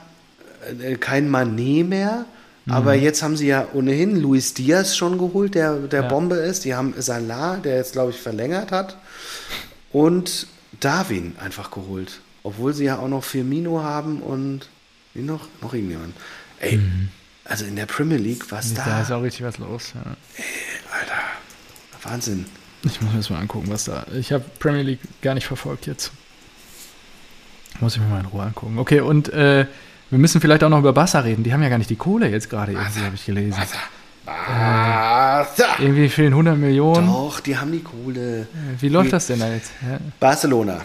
äh, kein Manet mehr. Aber Mhm. jetzt haben sie ja ohnehin Luis Diaz schon geholt, der, der Ja. Bombe ist. Die haben Salah, der jetzt, glaube ich, verlängert hat. Und Darwin einfach geholt. Obwohl sie ja auch noch Firmino haben und wie noch? Noch irgendjemand. Ey, also in der Premier League, was da, Mhm. Da ist auch richtig was los. Ja. Wahnsinn. Ich muss mir das mal angucken, was da. Ich habe Premier League gar nicht verfolgt jetzt. Muss ich mir mal in Ruhe angucken. Okay, und äh, Wir müssen vielleicht auch noch über Barca reden. Die haben ja gar nicht die Kohle jetzt gerade, irgendwie, habe ich gelesen. Barca. Barca. Irgendwie fehlen 100 Millionen. Doch, die haben die Kohle. Wie läuft das denn da jetzt? Ja. Barcelona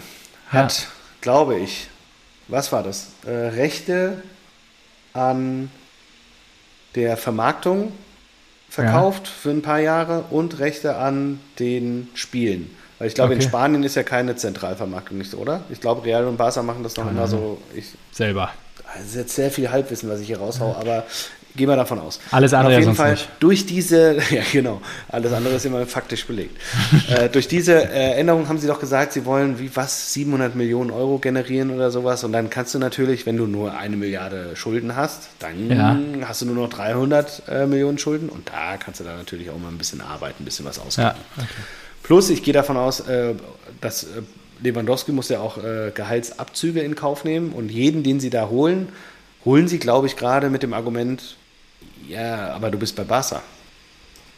hat, glaube ich, was war das? Äh, Rechte an der Vermarktung verkauft für ein paar Jahre und Rechte an den Spielen. Weil ich glaube, in Okay. Spanien ist ja keine Zentralvermarktung, nicht so, oder? Ich glaube, Real und Barca machen das noch immer so. Ich, Selber. Das ist jetzt sehr viel Halbwissen, was ich hier raushau, aber gehen wir davon aus. Alles Und andere auf jeden Fall nicht. durch diese, ja genau, alles andere ist immer faktisch belegt. äh, durch diese äh, Änderung haben sie doch gesagt, sie wollen wie was 700 Millionen Euro generieren oder sowas und dann kannst du natürlich, wenn du nur eine Milliarde Schulden hast, dann Ja. hast du nur noch 300 äh, Millionen Schulden und da kannst du dann natürlich auch mal ein bisschen arbeiten, ein bisschen was ausgeben. Ja, okay. Plus, ich gehe davon aus, äh, dass äh, Lewandowski muss ja auch äh, Gehaltsabzüge in Kauf nehmen und jeden, den sie da holen, holen sie, glaube ich, gerade mit dem Argument, ja, aber du bist bei Barca.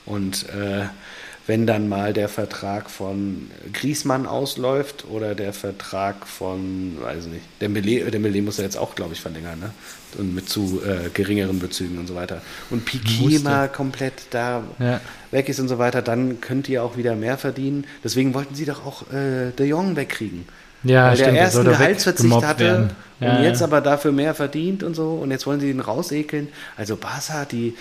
Und äh, wenn dann mal der Vertrag von Griesmann ausläuft oder der Vertrag von, weiß nicht, Dembele, Dembele muss ja jetzt auch, glaube ich, verlängern, ne? Und mit zu äh, geringeren Bezügen und so weiter. Und Piquet mal komplett da Ja. weg ist und so weiter, dann könnt ihr auch wieder mehr verdienen. Deswegen wollten sie doch auch äh, De Jong wegkriegen. Ja, weil der stimmt, der erst einen Gehaltsverzicht hatte. Ja, und jetzt ja. aber dafür mehr verdient und so und jetzt wollen sie ihn rausekeln. Also Barca, die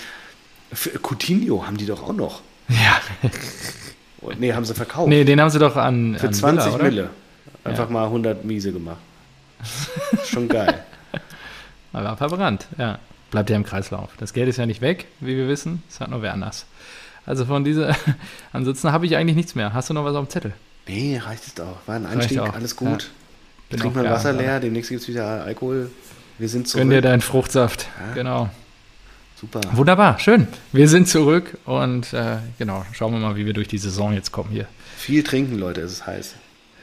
für Coutinho haben die doch auch noch. Ja. Und, nee, haben sie verkauft. Nee, den haben sie doch an. Für an 20 Villa? Mille. Einfach mal 100 Miese gemacht. Schon geil. Aber verbrannt, ja. Bleibt ja im Kreislauf. Das Geld ist ja nicht weg, wie wir wissen. Es hat nur wer anders. Also von dieser. Ansonsten habe ich eigentlich nichts mehr. Hast du noch was auf dem Zettel? Nee, reicht es doch. War ein auch. alles Ja. gut. Bin Trink mal Wasser leer, demnächst gibt es wieder Alkohol. Wir sind Gönn dir zurück. deinen Fruchtsaft. Ja. Genau. Super. Wunderbar, schön. Wir sind zurück und äh, genau, schauen wir mal, wie wir durch die Saison jetzt kommen hier. Viel trinken, Leute, es ist heiß.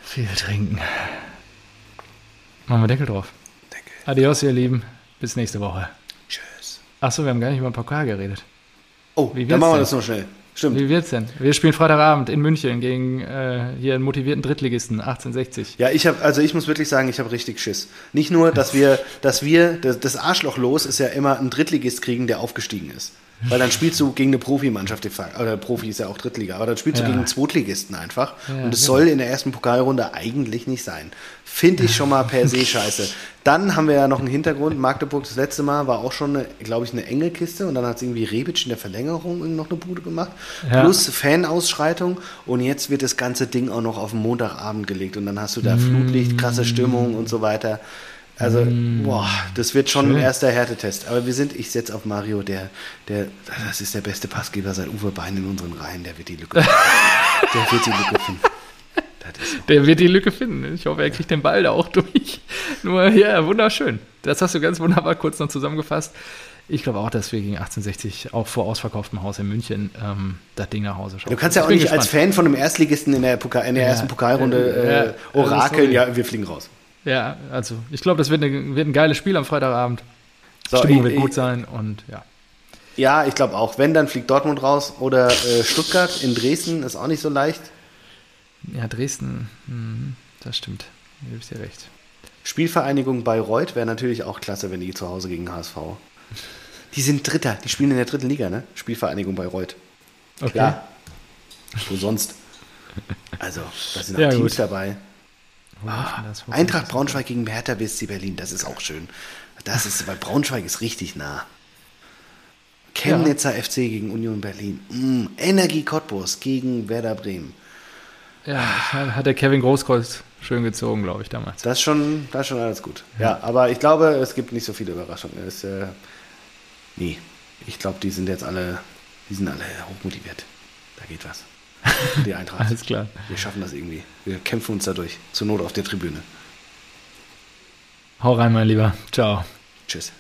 Viel trinken. Machen wir Deckel drauf. Denke. Adios, ihr Lieben. Bis nächste Woche. Tschüss. Achso, wir haben gar nicht über den Pokal geredet. Oh, Wie dann machen wir das noch schnell. Stimmt. Wie wird's denn? Wir spielen Freitagabend in München gegen äh, hier einen motivierten Drittligisten 1860. Ja, ich habe, also ich muss wirklich sagen, ich habe richtig Schiss. Nicht nur, dass wir, dass wir, das, das Arschloch los ist ja immer ein Drittligist kriegen, der aufgestiegen ist. Weil dann spielst du gegen eine Profimannschaft, oder Profi ist ja auch Drittliga, aber dann spielst Ja. du gegen einen Zweitligisten einfach. Ja, und es genau. soll in der ersten Pokalrunde eigentlich nicht sein. Finde ich schon mal per se scheiße. Dann haben wir ja noch einen Hintergrund. Magdeburg das letzte Mal war auch schon, glaube ich, eine enge Kiste und dann hat es irgendwie Rebic in der Verlängerung noch eine Bude gemacht. Ja. Plus Fanausschreitung und jetzt wird das ganze Ding auch noch auf den Montagabend gelegt und dann hast du da Flutlicht, krasse Stimmung und so weiter. Also, boah, das wird schon Schön. ein erster Härtetest. Aber wir sind, ich setze auf Mario, der, der, das ist der beste Passgeber seit Uwe Bein in unseren Reihen, der wird die Lücke finden. Der wird die Lücke finden. So. Der wird die Lücke finden. Ich hoffe, er kriegt den Ball da auch durch. Nur, ja, wunderschön. Das hast du ganz wunderbar kurz noch zusammengefasst. Ich glaube auch, dass wir gegen 1860 auch vor ausverkauftem Haus in München ähm, das Ding nach Hause schauen. Du kannst ja auch nicht als gespannt. Fan von einem Erstligisten in der, Pokal, in der Ja. ersten Pokalrunde äh, also orakeln, ja, wir fliegen raus. Ja, also ich glaube, das wird, eine, wird ein geiles Spiel am Freitagabend. So, Stimmung ich- wird ich- gut sein und ja. Ja, ich glaube auch. Wenn, dann fliegt Dortmund raus oder äh, Stuttgart in Dresden ist auch nicht so leicht. Ja, Dresden, mhm, das stimmt. Da gebe ich dir recht. Spielvereinigung Bayreuth wäre natürlich auch klasse, wenn die zu Hause gegen HSV. Die sind Dritter, die spielen in der dritten Liga, ne? Spielvereinigung Bayreuth. Okay. Klar. Wo sonst? Also, da sind auch Ja, Teams gut. dabei. Wo Eintracht? Braunschweig gegen Hertha BSC Berlin, das ist auch schön. Das ist, weil Braunschweig ist richtig nah. Chemnitzer FC gegen Union Berlin. Mm, Energie Cottbus gegen Werder Bremen. Ja, hat der Kevin Großkreuz schön gezogen, glaube ich, damals. Das ist schon, das ist schon alles gut. Ja, aber ich glaube, es gibt nicht so viele Überraschungen. Es, äh, nee, ich glaube, die sind jetzt alle, die sind alle hochmotiviert. Da geht was. Die Eintracht. Alles klar. Wir schaffen das irgendwie. Wir kämpfen uns dadurch. Zur Not auf der Tribüne. Hau rein, mein Lieber. Ciao. Tschüss.